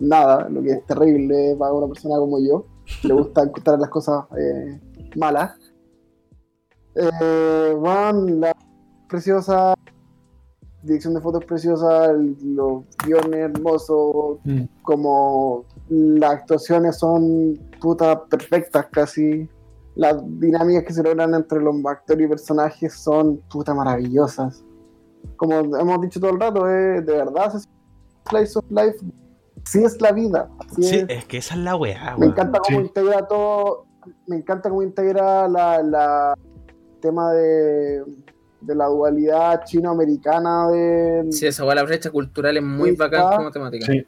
Nada, lo que es terrible para una persona como yo. Le gusta encontrar las cosas eh, malas. Eh, Juan, la preciosa, dirección de fotos preciosa, los guiones hermosos, Mm. como las actuaciones son putas perfectas casi. Las dinámicas que se logran entre los actores y personajes son puta maravillosas. Como hemos dicho todo el rato, eh, de verdad, es Slice of Life. Sí es la vida. así Sí, es. es que esa es la weá, Me encanta cómo Sí. integra todo. Me encanta cómo integra la, la tema de, de la dualidad chino-americana de, Sí, esa weá, la brecha cultural es muy bacán como temática. Sí.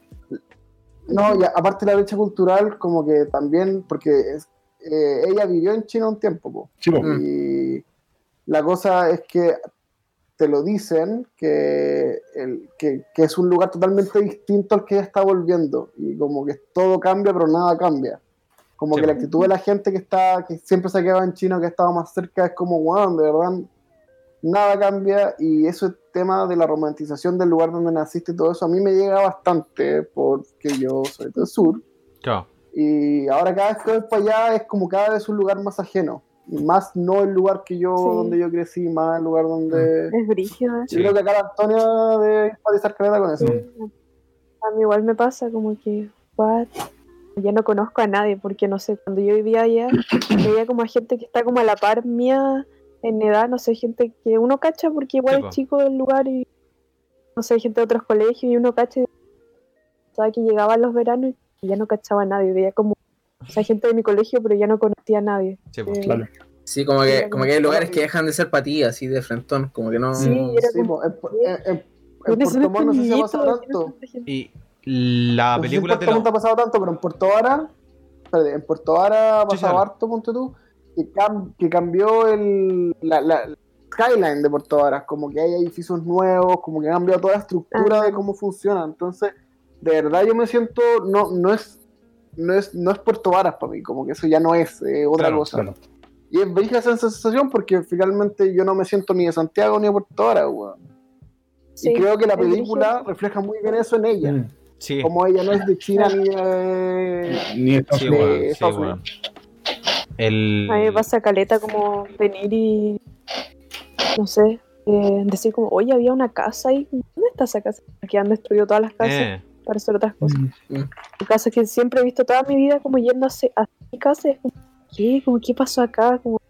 No, y aparte la brecha cultural, como que también, porque es- eh, ella vivió en China un tiempo, po. Mm. y la cosa es que te lo dicen, que, el, que, que es un lugar totalmente distinto al que ella está volviendo, y como que todo cambia, pero nada cambia. Como Sí, que la actitud de la gente que está que siempre se ha quedado en China, que ha estado más cerca, es como, wow, de verdad, nada cambia y ese tema de la romantización del lugar donde naciste y todo eso a mí me llega bastante porque yo soy del sur Chao. y ahora cada vez que voy para allá es como cada vez un lugar más ajeno y más no el lugar que yo Sí. donde yo crecí más el lugar donde Es brígido. ¿eh? yo creo que acá Antonia debe empatizar caleta con eso A mí igual me pasa como que, what? Ya no conozco a nadie porque no sé, cuando yo vivía allá, veía como a gente que está como a la par mía en edad, no sé, gente que uno cacha porque igual es chico el lugar y no sé, gente de otros colegios y uno cacha. y- Sabe que llegaba en los veranos y ya no cachaba a nadie, veía como, o sea, gente de mi colegio, pero ya no conocía a nadie. Sí, pues. Eh, Claro. Sí, como que, como que hay lugares que dejan de ser para ti, así de frentón, como que no. Sí, era Sí, como, po, en, en- en- en "Tienes Puerto Montt no sé si ha pasado tanto tienes tanta gente". Y la No sé si en película te Puerto Montt lo... ha pasado tanto, pero en Puerto Vara, espérate, en Puerto Vara ha Sí, pasado harto, ponte tú, que, cam- que cambió el, la, la skyline de Puerto Vara, como que hay edificios nuevos, como que ha cambiado toda la estructura Ah. de cómo funciona. Entonces, de verdad yo me siento, no, no es, no es, no es Puerto Varas para mí, como que eso ya no es eh, otra Claro, cosa. claro. Y es bella esa sensación porque finalmente yo no me siento ni de Santiago ni de Puerto Vara, weón. Sí, y creo que la película refleja muy bien eso en ella. Mm. Sí, Como ella no es de China ni de... Ni Estados sí, Unidos. weón, sí, Estados. El... A mí me pasa caleta como venir y, no sé, eh, decir como, oye, había una casa ahí, ¿dónde está esa casa? Aquí han destruido todas las casas Eh, para hacer otras cosas. Mm. Casas que siempre he visto toda mi vida como yendo a, mi casa y es como, ¿qué? Como, ¿qué pasó acá? Como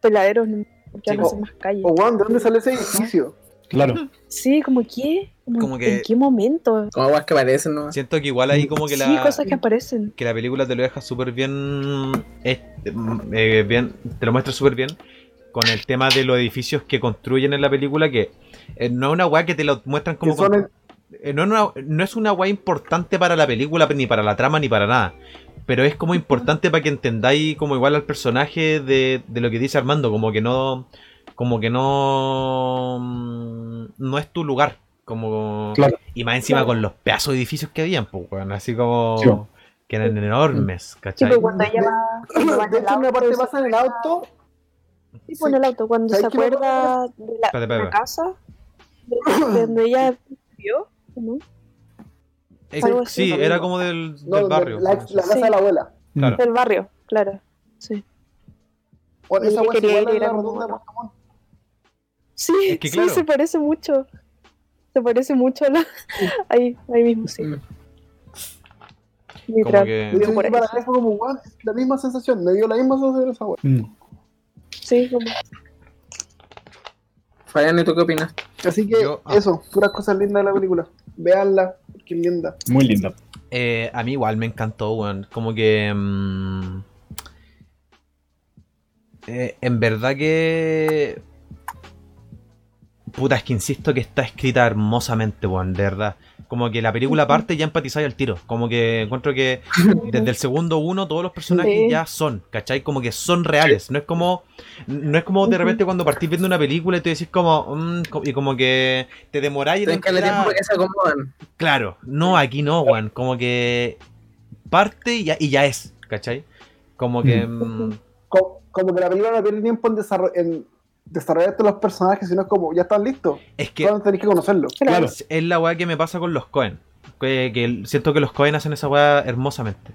peladeros, ¿no? Sí, hacer como- más calles. O weón, ¿de dónde sale ese edificio? Claro. Sí, como, ¿qué? Como, Como que- ¿En qué momento? Como aguas que aparecen, ¿no? siento que igual ahí como que sí, la... cosas que aparecen. que la película te lo deja súper bien, eh, eh, bien, te lo muestra súper bien con el tema de los edificios que construyen en la película, que eh, no es una weá que te lo muestran como... Que son con- no, es una, no es una weá importante para la película, ni para la trama, ni para nada. Pero es como importante para que entendáis como igual al personaje de, de lo que dice Armando, como que no... Como que no... mm, No es tu lugar. Como... Claro. Y más encima Claro. con los pedazos de edificios que habían, pues, así como... Sí. Que eran enormes, Sí, ¿cachai? pero cuando ella va, De hecho, una parte pasa en el auto. Sí, pues en el auto, cuando se ¿Sabes qué me acuerda de la, de casa, de, de donde ella vivió, ¿no? Eh, algo así. sí, era como del, No, del de- barrio. La, la casa Sí. de la abuela. Claro. Del barrio, claro. Sí. Bueno, esa se quería ir, Puerto Montt. Sí, Es que sí, claro. se parece mucho. Se parece mucho a la... ahí, ahí mismo, sí. Mm. Que- para fue como, es la misma sensación. Me dio la misma sensación esa. Mm. Sí, como... Fabián, ¿y tú qué opinas? Así que Yo- ah. eso, puras cosas lindas de la película. Veanla, porque es linda. Muy linda. Eh, a mí igual me encantó, weón. Como que. mm, eh, en verdad que. Puta, es que insisto que está escrita hermosamente, weón, de verdad. Como que la película parte y ya empatizáis al tiro. Como que encuentro que desde el segundo uno todos los personajes Sí. ya son, ¿cachai? Como que son reales. No es como. No es como de repente cuando partís viendo una película y te decís como. mm, y como que te demoráis Tienes que tiempo que se acomodan. Claro, no, aquí no, weón. Como que parte y ya, y ya es, ¿cachai? Como que. mm, Como, como que la película no pierde tiempo en, desarro- en desarrollarte los personajes, sino es como, ya están listos. es que Solo tenés que conocerlos. Claro. es, la weá que me pasa con los Cohen. Que, que siento que los Cohen hacen esa weá hermosamente.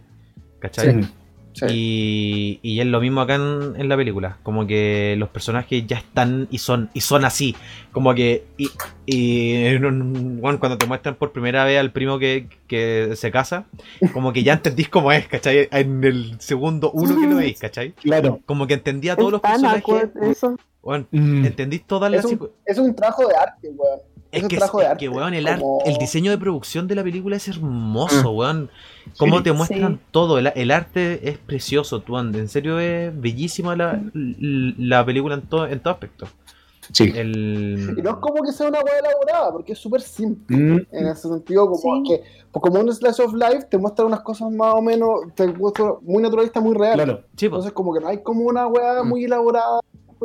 ¿Cachai? Sí. Y, y es lo mismo acá en, en la película. Como que los personajes ya están y son y son así. Como que. Y, y bueno, cuando te muestran por primera vez al primo que, que se casa, como que ya entendís cómo es, ¿cachai? En el segundo uno que lo veis, ¿cachai? Claro. Como que entendía a todos los personajes. eso. Bueno, Mm. entendís todas las. Es un, es un trabajo de arte, weón. Es un que, trabajo es de que, arte, weón, el, como- el diseño de producción de la película es hermoso, weón. Cómo Sí. te muestran Sí. todo. El, el arte es precioso, Tuan. En serio es bellísima la, la película en todo, en todo aspecto. Sí. El... Y no es como que sea una weá elaborada, porque es súper simple. Mm. En ese sentido, como Sí. que pues como un slice of life te muestra unas cosas más o menos te muestra muy naturalista, muy real. Claro. Entonces como que no hay como una weá Mm. muy elaborada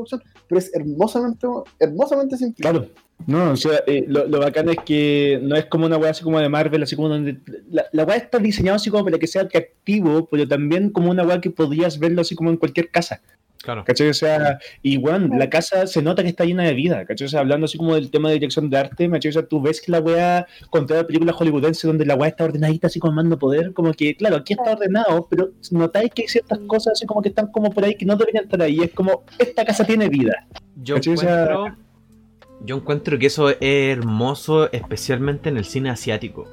producción, pero es hermosamente, hermosamente simple. Claro. No, o sea, eh, lo, lo bacán es que no es como una weá así como de Marvel, así como donde. La, weá está diseñada así como para que sea atractivo, pero también como una weá que podrías verlo así como en cualquier casa. Claro. ¿Cachai? O sea, y bueno, la casa se nota que está llena de vida, ¿cachai? O sea, hablando así como del tema de dirección de arte, ¿cachai? O sea, tú ves que la weá, con toda la película hollywoodense donde la weá está ordenadita así como mando poder, como que, claro, aquí está ordenado, pero notáis que hay ciertas cosas así como que están como por ahí que no deberían estar ahí. Es como, esta casa tiene vida. Yo ¿Cachai? O sea- encuentro, yo encuentro que eso es hermoso, especialmente en el cine asiático.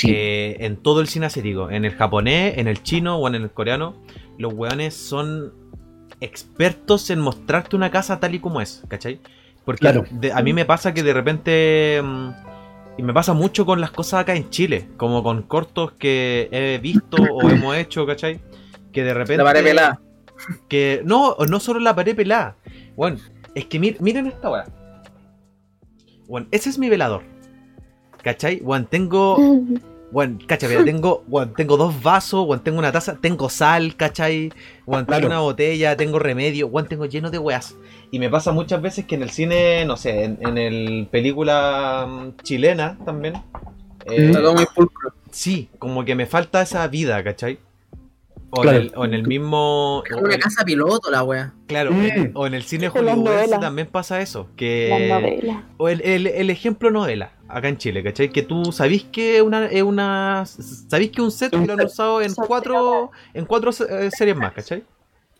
Que en todo el cine asiático, en el japonés, en el chino o en el coreano, los weones son expertos en mostrarte una casa tal y como es, ¿cachai? Porque Claro. de- a mí me pasa que de repente... mm, Y me pasa mucho con las cosas acá en Chile, como con cortos que he visto o hemos hecho, ¿cachai? Que de repente... La pared pelada. Que no, no solo la pared pelada. Bueno, es que mir- miren esta weá. Bueno, ese es mi velador. ¿Cachai? Bueno, tengo. Bueno, cachai, tengo, bueno, tengo dos vasos, bueno, tengo una taza, tengo sal, ¿cachai? Bueno, tengo Claro. una botella, tengo remedio, bueno, tengo lleno de weas. Y me pasa muchas veces que en el cine, no sé, en, en el película mm, chilena también. eh. Está todo muy pulcro. sí, como que me falta esa vida, ¿cachai? O, Claro. en, el, o en el mismo. Es una casa piloto la wea. Claro, Mm. en- o en el cine hollywoodense novelas. también pasa eso. La Que, novela. o el, el- el ejemplo novela, acá en Chile, ¿cachai? Que tú sabís que es una, es una. Sabís que un set que lo han usado en cuatro. En cuatro eh, series más, ¿cachai?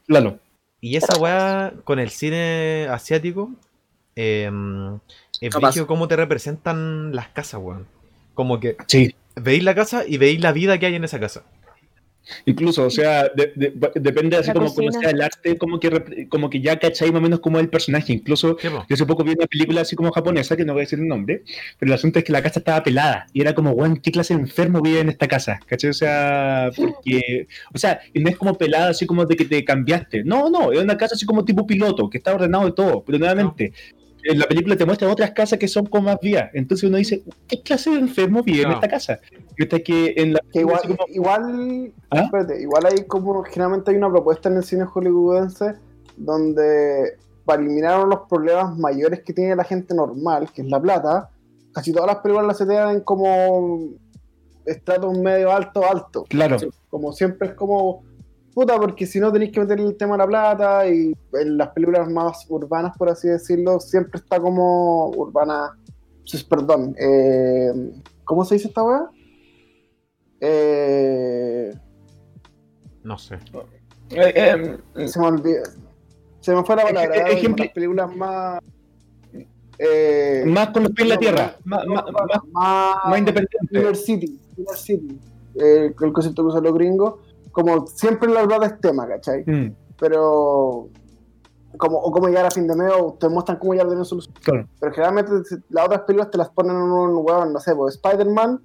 Claro. Y esa weá con el cine asiático. eh, es cómo te representan las casas, weón. Como que Sí. veis la casa y veis la vida que hay en esa casa. Incluso, o sea, de- de- depende así La como como sea el arte, como que, como que ya cachai más o menos como el personaje. Incluso. Yo hace poco vi una película así como japonesa, que no voy a decir el nombre, pero el asunto es que la casa estaba pelada y era como, weón, ¿qué clase de enfermo vive en esta casa? ¿Cachai? O sea, porque, o sea, y no es como pelada así como de que te cambiaste. No, no, es una casa así como tipo piloto, que está ordenado y todo, pero nuevamente, en la película te muestran otras casas que son con más vías. Entonces uno dice, ¿qué clase de enfermo vive en esta casa? Que en la Que igual, como- igual, ¿Ah? espérate, igual hay como, generalmente hay una propuesta en el cine hollywoodense donde para eliminar los problemas mayores que tiene la gente normal, que es la plata, casi todas las películas las setean en como estratos medio alto, alto. Claro, Como siempre es como, puta, porque si no tenéis que meter el tema de la plata y en las películas más urbanas, por así decirlo, siempre está como urbana, perdón, eh, ¿cómo se dice esta weá? Eh, No sé. Eh, eh, se me olvidó. Se me fue la palabra. Ejemplo- las películas más. eh, más con los pies en la tierra, más, más, más, más- más, más independiente. Inner City. Inner City. eh, el concepto que usan los gringos. Como siempre la verdad es tema, ¿cachai? Mm, Pero. Como, o cómo llegar a fin de mes, o te muestran cómo llegar a tener solución. claro. Pero generalmente las otras películas te las ponen en un hueón, no sé, pues Spider-Man,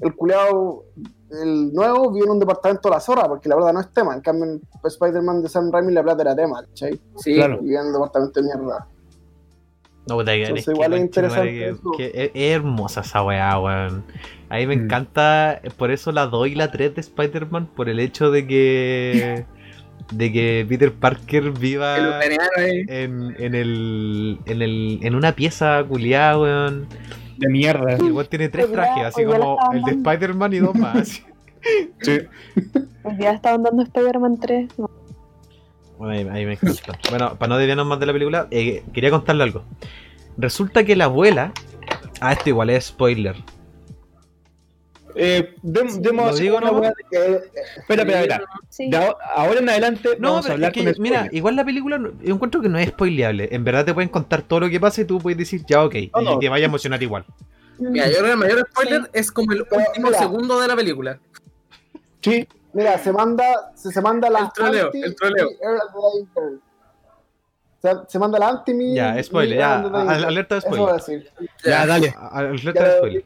el culeado, el nuevo, vive en un departamento de la zorra, porque la verdad no es tema. En cambio, en Spider-Man de Sam Raimi la plata era tema, ¿cachai? Sí. Claro. Vivía en un departamento de mierda. No, puta, que- Entonces, es que, igual es conchetumare, interesante que- que es, es hermosa esa weá, weón. A mí me Mm. encanta, por eso la 2 y la 3 de Spider-Man, por el hecho de que de que Peter Parker El viva en, en el, en el en una pieza culiada, weón. De mierda. Weón tiene tres día- trajes, así día como el de. Spider-Man y dos más. Sí. Hoy día estaban dando Spider-Man 3. No. Bueno, ahí, ahí me encanta. Bueno, para no desviarnos más de la película, eh, quería contarle algo. Resulta que la abuela. Ah, esto igual es spoiler. Eh, dem- demos ¿Lo así digo como una de que- Espera, espera, espera. Sí. Ahora, ahora en adelante No, vamos a pero hablar es que, con mira, igual la película yo encuentro que no es spoileable. En verdad te pueden contar todo lo que pasa y tú puedes decir, ya, ok, No, y no. te vaya a emocionar igual. Mira, yo creo que el mayor spoiler es como el último segundo de la película. Sí, Mira, se manda, se, se manda la El troleo, anti el troleo. Se, se manda la anti mi Ya, spoiler, ya, alerta de spoiler. ya, dale. Alerta de spoiler.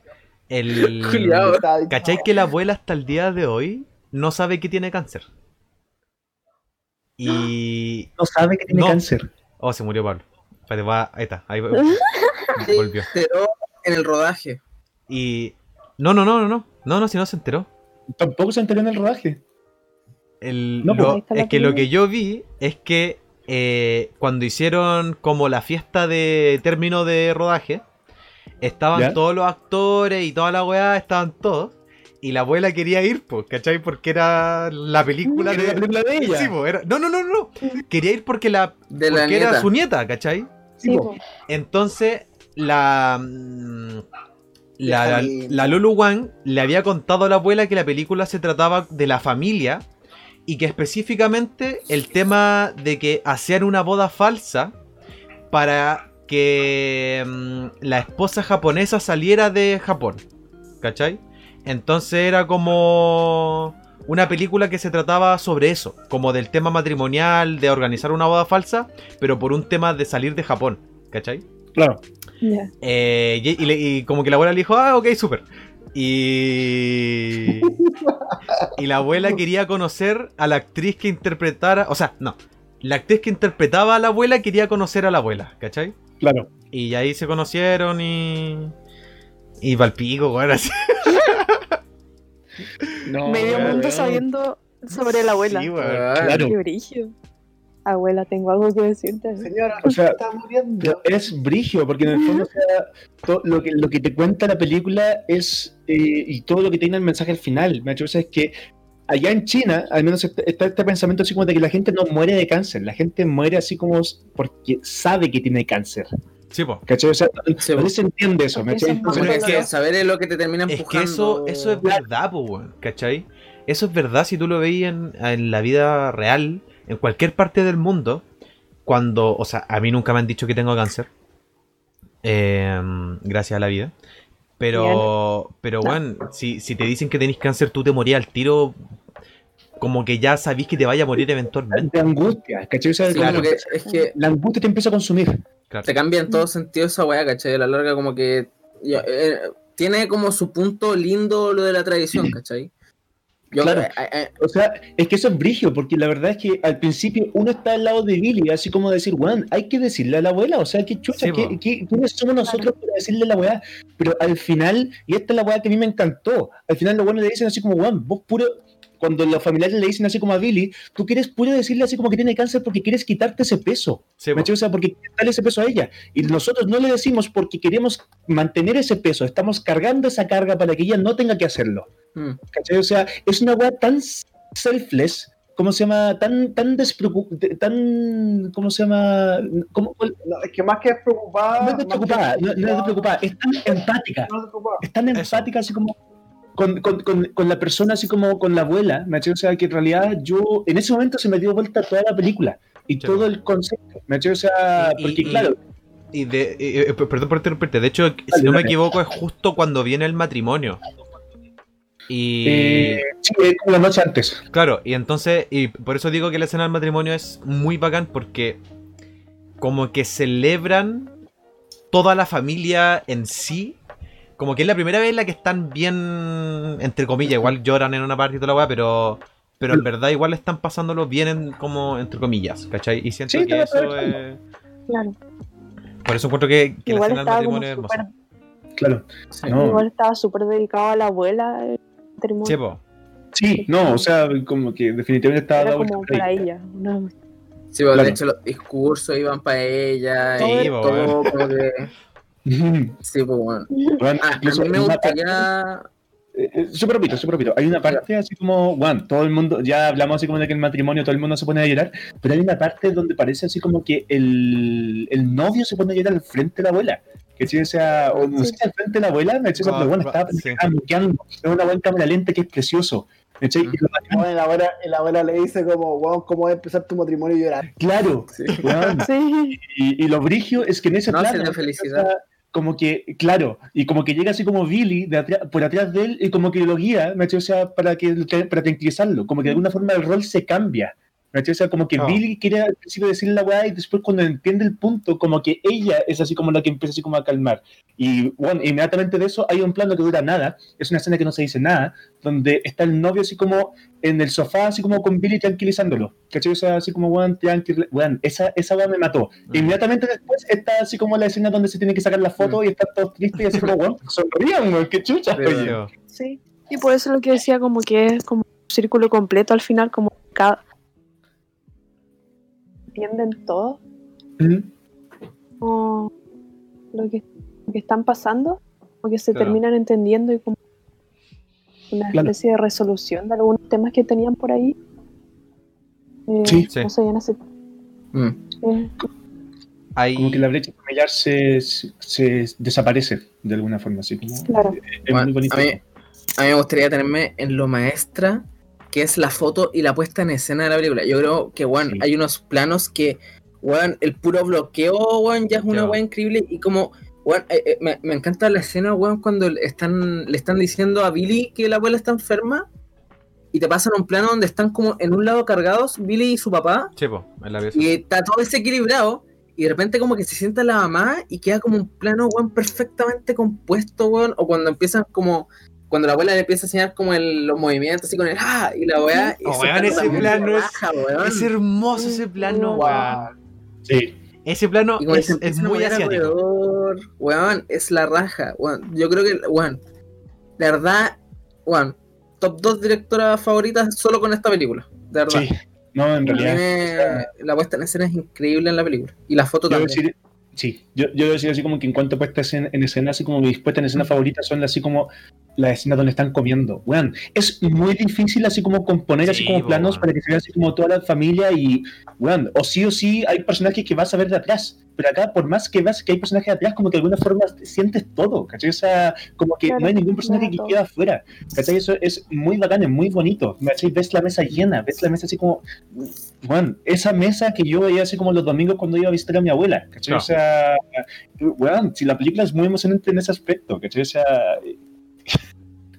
El. Dicho. ¿Cachai que la abuela hasta el día de hoy no sabe que tiene cáncer? Y. No sabe que tiene No. cáncer. Oh, se murió Pablo. Espérate, va- Ahí está, ahí volvió. se enteró en el rodaje. Y. No, no, no, no, no. No, no, si no se enteró. Tampoco se enteró en el rodaje. El- No, lo- pues, es que lo que yo vi es que eh, cuando hicieron como la fiesta de término de rodaje, estaban ¿Ya? todos los actores y toda la weá, estaban todos. Y la abuela quería ir, pues, ¿cachai? Porque era la película de. la película de ella. Sí, po, era- No, no, no, no. Quería ir porque la. De la porque era nieta. su nieta, ¿cachai? Sí, po. po. Entonces, la. La, la, familia. la Lulu Wang le había contado a la abuela que la película se trataba de la familia y que específicamente el tema de que hacían una boda falsa para que mm, la esposa japonesa saliera de Japón. ¿Cachai? Entonces era como una película que se trataba sobre eso, como del tema matrimonial, de organizar una boda falsa, pero por un tema de salir de Japón. ¿Cachai? Claro. Eh, y, y le- y como que la abuela le dijo, ah, ok, súper. Y... y la abuela quería conocer a la actriz que interpretara, o sea, no, la actriz que interpretaba a la abuela quería conocer a la abuela, ¿cachai? Claro. Y ahí se conocieron y... Y palpico, weón, así. No, Medio mundo sabiendo sobre la abuela. Sí. Ah, Claro. Qué brillo. Abuela, tengo algo que decirte. Señora, O sea, está muriendo. Es brigio, porque en el fondo o sea, to- lo, que, lo que te cuenta la película es, eh, y todo lo que tiene el mensaje al final, me ha hecho es que allá en China, al menos está está este pensamiento así como de que la gente no muere de cáncer, la gente muere así como porque sabe que tiene cáncer. Sí, po. ¿Cachai? O sea, Sí, no se entiende eso. ¿me es que- saber es lo que te termina Es empujando. que eso, eso es verdad, po, ¿cachai? Eso es verdad si tú lo veías en, en la vida real, en cualquier parte del mundo, cuando, o sea, a mí nunca me han dicho que tengo cáncer, eh, gracias a la vida, pero, pero, No. weón, si, si te dicen que tenés cáncer, tú te morías al tiro, como que ya sabís que te vaya a morir eventualmente, de angustia, ¿cachai? O sea, Sí, como como que que es que la angustia te empieza a consumir. claro. te cambia en todo sentido esa weá, ¿cachai? A la larga como que ya, eh, tiene como su punto lindo lo de la tradición, ¿cachai? Yo, Claro. eh, eh, O sea, es que eso es brigio, porque la verdad es que al principio uno está al lado de Billy, así como decir, weón, hay que decirle a la abuela, o sea, qué chucha, Sí, ¿qué, quiénes somos nosotros para decirle a la weá? Pero al final, y esta es la weá que a mí me encantó, al final los buenos le dicen así como, weón, vos puro, cuando los familiares le dicen así como a Billy, tú quieres puro decirle así como que tiene cáncer porque quieres quitarte ese peso. Sí. ¿me? O sea, porque quieres darle ese peso a ella. Y nosotros no le decimos porque queremos mantener ese peso, estamos cargando esa carga para que ella no tenga que hacerlo. mm, ¿Cachai? O sea, es una weá tan selfless, ¿cómo se llama? Tan, tan despreocupada, tan, ¿cómo se llama? ¿Cómo, No, es que más que preocupada. no es despreocupada, no, no es despreocupada, es tan empática, No es es tan Eso. empática así como con, con, con, con la persona, así como con la abuela, ¿me entiendes? O sea, que en realidad yo, en ese momento se me dio vuelta toda la película y Sí. todo el concepto, ¿me entiendes? O sea, Y- porque y- claro, Y de, eh, eh, perdón por interrumpirte, de hecho, si no me equivoco, es justo cuando viene el matrimonio. Y... eh, sí, es como la noche antes. Claro, y entonces, y por eso digo que la escena del matrimonio es muy bacán porque como que celebran toda la familia en sí. Como que es la primera vez en la que están bien, entre comillas, igual lloran en una parte y toda la weá, pero, pero en verdad igual están pasándolo bien en- como entre comillas, ¿cachai? Y siento Sí, que eso es... Claro. Por eso encuentro que, que la Igual escena del matrimonio es hermosa. súper Claro. sí. No. igual estaba súper dedicado a la abuela. el matrimonio. Sí, po. Sí, no, o sea, como que definitivamente estaba Era dado como para ella. una- Sí, pues, Claro. de hecho los discursos iban para ella Sí, y todo como que... Sí, pues bueno. Bueno, Ah, a mí me gustaría... Súper repito, súper repito. Hay una parte así como, bueno, todo el mundo, ya hablamos así como de que el matrimonio todo el mundo se pone a llorar, pero hay una parte donde parece así como que el, el novio se pone a llorar al frente de la abuela. Que si sea, o no sé si al frente de la abuela, me pero bueno, estaba sí. estaba muteando. Es una buena cámara lenta que es precioso. ¿me bacán, Bueno, la abuela, la abuela le dice como, wow, ¿cómo va a empezar tu matrimonio y llorar? Claro, Sí. Sí. Y, y lo brigio es que en ese No, sí, o felicidad. Como que, claro, y como que llega así como Billy de atrás- por atrás de él y como que lo guía, ¿me? O sea, para, que, para tranquilizarlo, como que de alguna forma el rol se cambia. ¿Me cachai? O sea, como que. Billy quiere al principio decirle la weá y después cuando entiende el punto, como que ella es así como la que empieza así como a calmar. Y bueno, inmediatamente de eso hay un plano que dura nada, es una escena que no se dice nada, donde está el novio así como en el sofá, así como con Billy tranquilizándolo. ¿Cachai? O sea, así como, weón, tranquil, weón, esa, esa weá me mató. Mm. Inmediatamente después está así como la escena donde se tiene que sacar la foto y están todos tristes y así como, weón, sonrían, weón, qué chucha. Pero-. Sí. Y por eso lo que decía como que es como un círculo completo al final, como cada entienden todo como lo que, lo que están pasando, como que se Claro. terminan entendiendo y como una Claro. especie de resolución de algunos temas que tenían por ahí. Eh, Sí. Sí. No. Mm. Eh, Como que la brecha familiar se, se, se desaparece de alguna forma, así como. claro. Es Bueno, muy bonito. A mí, a mí me gustaría tenerme en lo maestra que es la foto y la puesta en escena de la película. Yo creo que, Sí. hay unos planos que, weón, el puro bloqueo, weón, ya es una weón increíble. Y como, weón, eh, eh, me, me encanta la escena, weón, cuando le están, le están diciendo a Billy que la abuela está enferma. Y te pasan un plano donde están como en un lado cargados, Billy y su papá. Sí, po, en la pieza. Y está todo desequilibrado. Y de repente como que se sienta la mamá y queda como un plano, weón, perfectamente compuesto, weón. O cuando empiezan como... Cuando la abuela le empieza a enseñar como el- los movimientos así con el ¡ah! Y la weá... y Oh, weón, ese plano es- raja, weón. Es hermoso ese plano, Wow. weón. Sí. Ese plano es, es muy asiático. alrededor, weón, es la raja, weón. Yo creo que, weón, la verdad, weón, top 2 directoras favoritas solo con esta película, de verdad. Sí. No, en realidad. Tiene- la puesta en escena es increíble en la película. Y la foto Yo también. decir, sí, yo, yo decir así como que en cuanto a puestas en, en escena, así como mis puestas en escena favoritas son así como las escenas donde están comiendo. Weón, es muy difícil así como componer así Sí, como po, planos weón. para que se vea así como toda la familia y, weón, o sí o sí hay personajes que vas a ver de atrás. Pero acá, por más que veas que hay personajes de atrás, como que de alguna forma sientes todo, ¿cachai? O sea, como que Claro, no hay ningún personaje que claro. queda afuera, ¿cachai? Eso es muy bacán, es muy bonito, ¿cachai? Ves la mesa llena, ves la mesa así como, bueno, esa mesa que yo veía así como los domingos cuando iba a visitar a mi abuela, ¿cachai? Claro. O sea, weón, si la película es muy emocionante en ese aspecto, ¿cachai? O sea,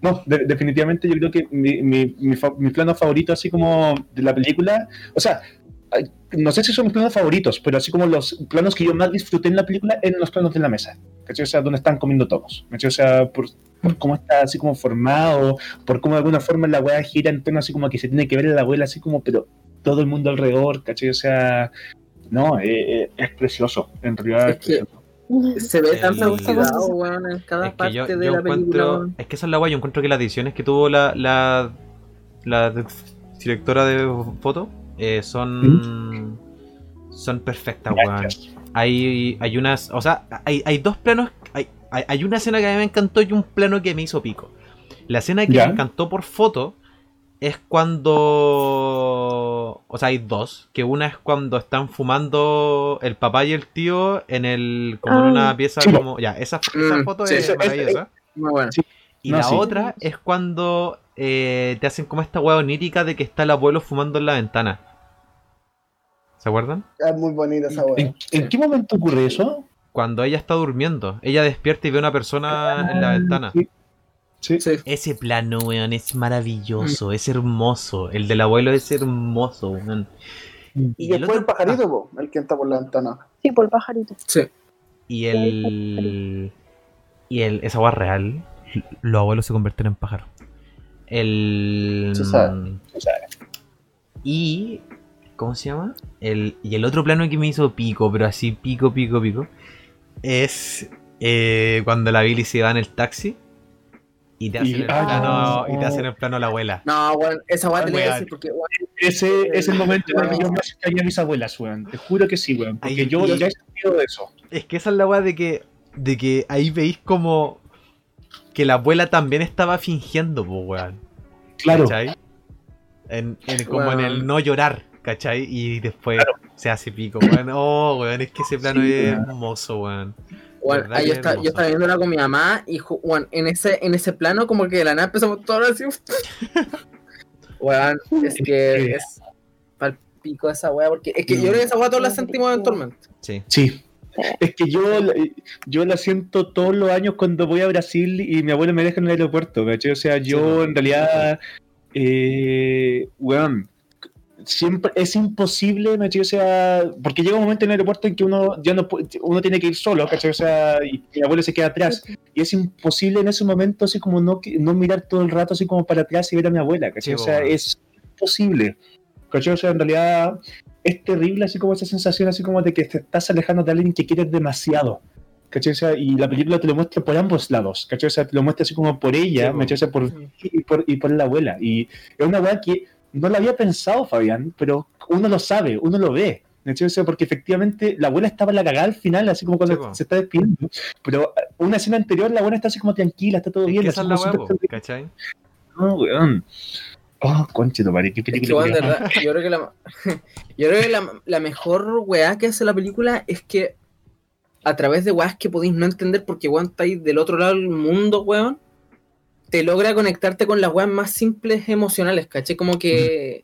no, de- definitivamente yo creo que mi, mi, mi, fa- mi plano favorito así como de la película, o sea, no sé si son mis planos favoritos, pero así como los planos que yo más disfruté en la película eran los planos de la mesa, ¿cachai? O sea, donde están comiendo todos, ¿cachai? O sea, por, por cómo está así como formado, por cómo de alguna forma la weá gira en torno así como que se tiene que ver a la abuela así como, pero todo el mundo alrededor, ¿cachai? O sea, no, eh, eh, es precioso, en realidad. Es que- precioso. Se ve tan El- traducido, weón, en cada Es que parte yo, de la película. Es que esa es la guay. Yo encuentro que las ediciones que tuvo la, la, directora de foto eh, son. Son perfectas, weón. Hay, hay unas. O sea, hay, hay dos planos. Hay, hay, hay una escena que a mí me encantó y un plano que me hizo pico. La escena que Ya. me encantó por foto es cuando. O sea, hay dos. Que una es cuando están fumando el papá y el tío en el. como en Ah. una pieza Sí. como. Ya, esa, esa Mm, foto sí, es sí, es- maravillosa. Muy bueno. Y No, la sí. otra es cuando eh, te hacen como esta hueá onírica de que está el abuelo fumando en la ventana. ¿Se acuerdan? Es muy bonita esa weá. ¿En, en qué momento ocurre eso? Cuando ella está durmiendo. Ella despierta y ve una persona en la ventana. Sí. Sí. Sí. Ese plano, weón, es maravilloso, es hermoso. El del abuelo es hermoso, weón. Y el después el otro- pajarito, po, el que está por la ventana. Sí, por el pajarito. Sí. Y el. Y el. Esa hueá real. Los abuelos se convierten en pájaros. El. Se sabe. O sea, Y. ¿Cómo se llama? El, y el otro plano que me hizo pico, pero así pico, pico, pico. Es eh, cuando la Billy se va en el taxi. Y te hacen, Y- el, ah, plano, no. y te hacen el plano a la abuela. No, weón, esa weá te Weón. decir porque, weón, ese es el momento en el que yo me acercaría a mis abuelas, weón. Te juro que sí, weón. Porque Ay, yo y- ya he sentido de eso. Es que esa es la weá de que. De que ahí veis como. Que la abuela también estaba fingiendo, po, weón. Claro. ¿Cachai? En, en- como en el no llorar, ¿cachai? Y después se hace pico, weón. Oh, weón, es que ese plano Sí, es weón. hermoso, weón. Ahí yo, es estaba, yo hermoso. estaba viéndola con mi mamá y, weón, en ese, en ese plano como que de la nada empezamos todos así. weón, es que es pal pico esa weá porque es que yo creo que esa weá todos la sentimos eventualmente. Sí. Sí. Es que yo, yo la siento todos los años cuando voy a Brasil y mi abuelo me deja en el aeropuerto, ¿cachai? O sea, yo Sí, en realidad, eh, weón, siempre es imposible. O sea, porque llega un momento en el aeropuerto en que uno ya no uno tiene que ir solo, ¿cachai? O sea, y mi abuelo se queda atrás. Y es imposible en ese momento así como no, no mirar todo el rato así como para atrás y ver a mi abuela, ¿cachai? O sea, es imposible. ¿Cachai? O sea, en realidad es terrible así como esa sensación así como de que te estás alejando de alguien que quieres demasiado. ¿Cachai? O sea, y la película te lo muestra por ambos lados, ¿cachai? O sea, te lo muestra así como por ella, Sí, ¿cachai? O sea, por, y, por, y por la abuela. Y es una weá que no la había pensado, Fabián, pero uno lo sabe, uno lo ve. sea, porque efectivamente la abuela estaba en la cagada al final, así como cuando Sí, po. se está despidiendo. Pero una escena anterior, la abuela está así como tranquila, está todo Es bien. que así esa es la po, ¿cachai? no, weón. Oh, conchito, pare, qué Es que, película. culiao. verdad, yo creo que, la, yo creo que la, la mejor weá que hace la película es que a través de weás que podéis no entender porque weón estáis del otro lado del mundo, weón, te logra conectarte con las weas más simples emocionales, ¿caché? Como que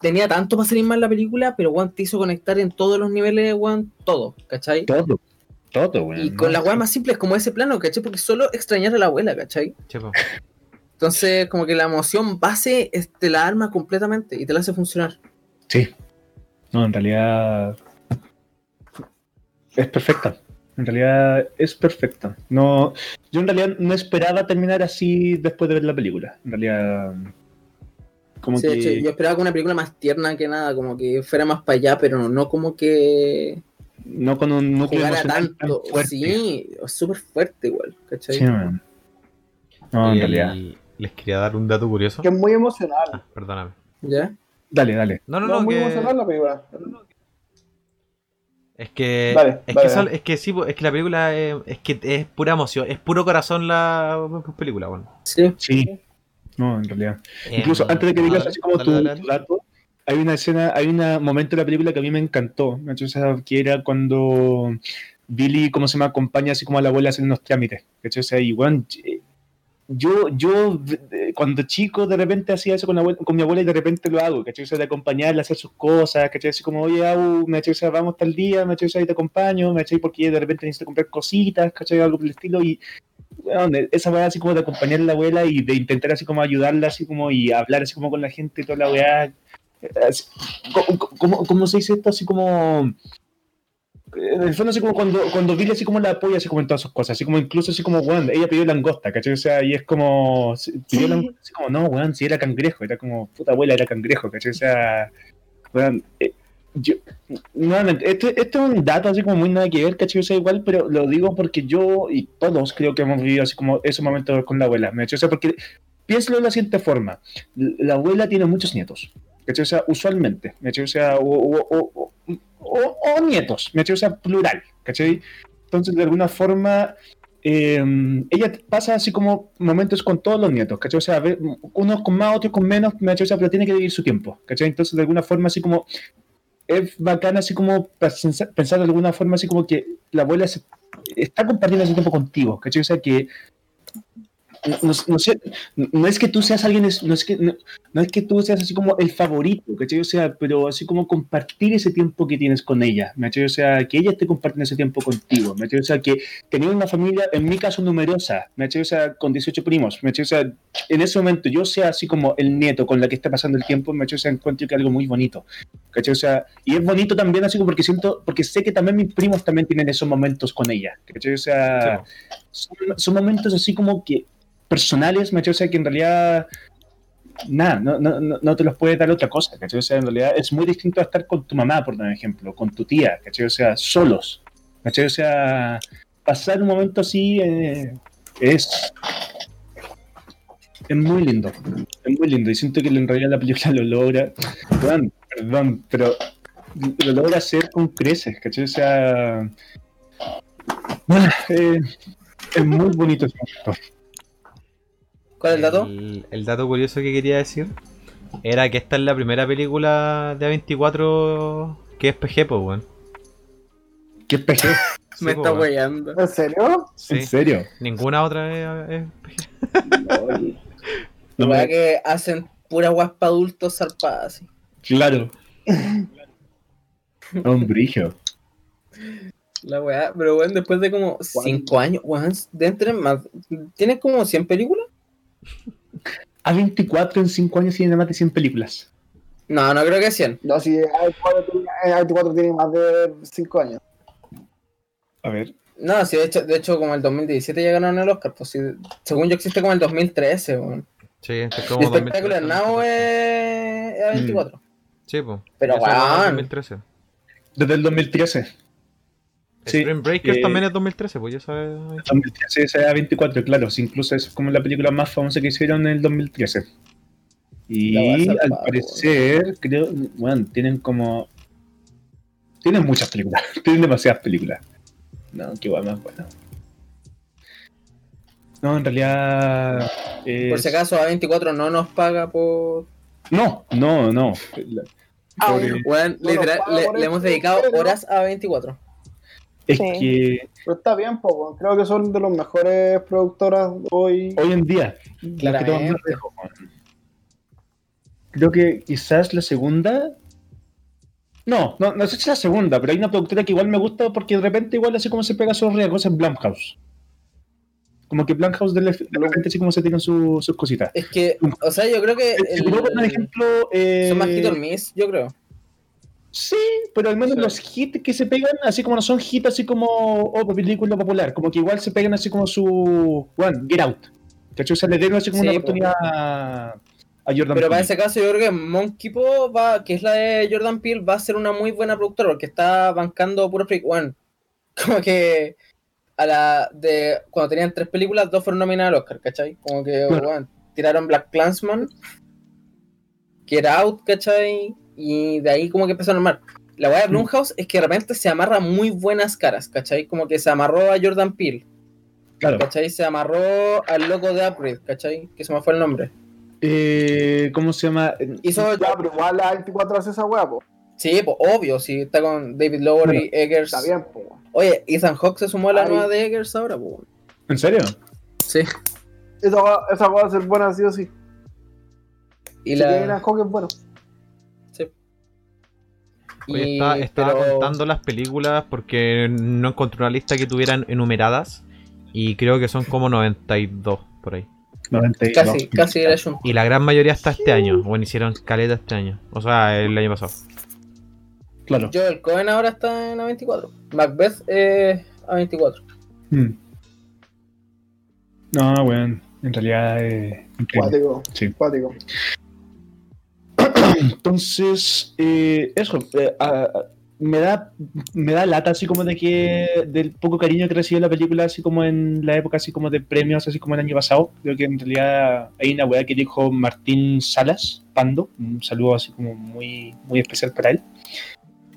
tenía tanto para salir mal la película, pero weón te hizo conectar en todos los niveles, weón, todo, ¿cachai? Todo, todo, weón. Y con las weas más simples como ese plano, ¿cachai? Porque solo extrañar a la abuela, ¿cachai? Chepo. Entonces, como que la emoción base te la arma completamente y te la hace funcionar. Sí. No, en realidad. Es perfecta. En realidad es perfecta. No, yo en realidad no esperaba terminar así después de ver la película. En realidad. Como Sí, que. hecho, yo esperaba que una película más tierna que nada, como que fuera más para allá, pero no, no como que No con un núcleo tan tanto. fuerte. Sí, súper fuerte igual, ¿cachai? Sí, man. No, en Y realidad. les quería dar un dato curioso. Que es muy emocional. Ah, perdóname. ¿Ya? Dale, dale. No, no, No, no, muy que- emocional la película. Es que, Dale, es, dale, que es que sí, es que la película es, es que es pura emoción, es puro corazón la película, bueno. Sí. Sí. No, en realidad. Em, Incluso antes de que digas así como dale, tu, tu dato, hay una escena, hay un momento de la película que a mí me encantó, que era cuando Billy, ¿cómo se llama?, acompaña así como a la abuela hacer unos trámites, ¿cachai? O sea, eh, yo, yo eh, cuando chico de repente hacía eso con, la con mi abuela y de repente lo hago, ¿cachai? O sea, de acompañarla a hacer sus cosas, ¿cachai? Así como, oye, Abu, me. O sea, vamos tal día, me. O sea, y te acompaño, me ¿cachai? Porque de repente necesito comprar cositas, ¿cachai? Algo por estilo y weón, esa weá así como de acompañar a la abuela y de intentar así como ayudarla así como y hablar así como con la gente y toda la weá. eh, así- ¿Cómo, cómo- cómo se dice esto? Así como... En el fondo así como cuando, cuando Billy así como la apoya así como en todas sus cosas, así como incluso así como, weón, ella pidió langosta, ¿cachai? O sea, y es como, pidió langosta, así como, no, weón, si era cangrejo, era como, puta abuela, era cangrejo, ¿cachai? O sea, weón, eh, yo, nuevamente, este, este es un dato así como muy nada que ver, ¿cachai? O sea, igual, pero lo digo porque yo y todos creo que hemos vivido así como esos momentos con la abuela, ¿me O sea, porque piénsalo de la siguiente forma, la abuela tiene muchos nietos, ¿cachai? O sea, usualmente, ¿me O sea, o, o, o- o- nietos, ¿me O sea, plural, ¿cachai? Entonces, de alguna forma, eh, ella pasa así como momentos con todos los nietos, ¿cachai? O sea, unos con más, otros con menos, ¿me O sea, pero tiene que vivir su tiempo, ¿cachai? Entonces, de alguna forma, así como es bacán así como pensar de alguna forma así como que la abuela se- está compartiendo ese tiempo contigo, ¿cachai? O sea que no, no- sé, no es que tú seas alguien, no es que no, no es que tú seas así como el favorito, ¿cachai? O sea, pero así como compartir ese tiempo que tienes con ella, ¿cachai? O sea, que ella esté compartiendo ese tiempo contigo, ¿cachai? O sea, que tener una familia, en mi caso, numerosa, ¿cachai? O sea, con 18 primos, ¿cachai? O sea, en ese momento yo sea así como el nieto con la que está pasando el tiempo, ¿cachai? O sea, encuentro que es algo muy bonito, ¿cachai? O sea, y es bonito también así como porque siento, porque sé que también mis primos también tienen esos momentos con ella, ¿cachai? O sea, son, son momentos así como que personales, ¿cachai? O sea, que en realidad nada, no, no, no, te los puede dar otra cosa, ¿cachai? O sea, en realidad es muy distinto a estar con tu mamá, por ejemplo, con tu tía, ¿cachai? O sea, solos, ¿cachai? O sea, pasar un momento así eh, es es muy lindo, es muy lindo y siento que en realidad la película lo logra, perdón, perdón, pero lo logra hacer con creces, ¿cachai? O sea, eh, es muy bonito ese momento. ¿Cuál es el dato? El, el dato curioso que quería decir era que esta es la primera película de A24 que es PG, pues, weón. ¿Qué es PG? Sí, Me po, está weyando. ¿En serio? Sí. ¿En serio? Ninguna otra es, es PG. No La weá me- que hacen pura guaspa adultos zarpadas. así. Claro. Un brillo. La weá, pero weón, después de como 5 años, weón, de entre más. ¿Tienes como 100 películas? A24 en 5 años tiene más de 100 películas. No, no creo que 100. No, si A24 tiene, A24 tiene más de 5 años. A ver. No, sí, de hecho, de hecho como el 2017 ya ganaron el Oscar. Pues sí, según yo existe como el 2013, weón. Sí, este es como Espectacular 2013, Now es es A24. Sí, pues. Pero. 2013. Desde el 2013. Sí, Spring Breakers eh, también es 2013, pues ya sabes. 2013 es A24, claro. incluso es como la película más famosa que hicieron en el 2013. Y al parecer, creo, bueno, tienen como. Tienen muchas películas. tienen demasiadas películas. No, qué guay más bueno. No, en realidad. es- Por si acaso, A24 no nos paga por. No, no, no. Ah, Pobre- bueno. Literal, le, por le eso, hemos dedicado horas a A24. Es Sí. que Pero está bien, po, weón. creo que son de los mejores productoras hoy. hoy en día, que Claramente. weón. Creo que quizás la segunda. No, no, no sé si es la segunda, pero hay una productora que igual me gusta porque de repente igual así como se pega sus riesgos en Blumhouse. Como que Blumhouse de, de repente así como se tiran su- sus cositas. Es que, o sea, yo creo que. Poner un el- ejemplo. eh, Son más hit or miss, yo creo. Sí, pero al menos Sí. los hits que se pegan, así como no son hits así como oh, película popular, como que igual se pegan así como su. Bueno, Get Out. ¿Cachai? O sea, le dieron así como Sí, una po. oportunidad a, a Jordan Pero para ese caso, yo creo que Monkey Paw va, que es la de Jordan Peele, va a ser una muy buena productora porque está bancando puro freak one. Como que a la de cuando tenían tres películas, dos fueron nominadas al Oscar, ¿cachai? Como que tiraron Black Clansman, Get Out, ¿cachai? Y de ahí como que empezaron a armar. La weá de Blumhouse es que de repente se amarra muy buenas caras, ¿cachai? Como que se amarró a Jordan Peele, Claro. ¿cachai? Se amarró al loco de Upgrade, ¿cachai? Que se me fue el nombre. Eh, ¿Cómo se llama? Hizo Ya, pero igual la 24 hace esa weá, po. Sí, pues obvio, sí, está con David Lower y Eggers. Está bien, po. Oye, Ethan Hawke se sumó a la Ay. nueva de Eggers ahora, pues. ¿En serio? Sí. Esa weá, va a ser buena, sí o sí. Y Si la. a Hawke es bueno. Oye, Y- estaba, estaba pero- contando las películas porque no encontré una lista que tuvieran enumeradas y creo que son como 92 por ahí. 92. Casi, casi era un. Y la gran mayoría está este año, bueno, hicieron caleta este año, o sea, el año pasado. Claro. Joel Cohen ahora está en A24. Macbeth es A24. Hmm. No, bueno, en realidad. Eh, Sí. Entonces, eh, eso, eh, ah, me da me da lata así como de que del poco cariño que recibió la película así como en la época así como de premios así como el año pasado. Creo que en realidad hay una weá que dijo Martín Salas, Pando, un saludo así como muy, muy especial para él.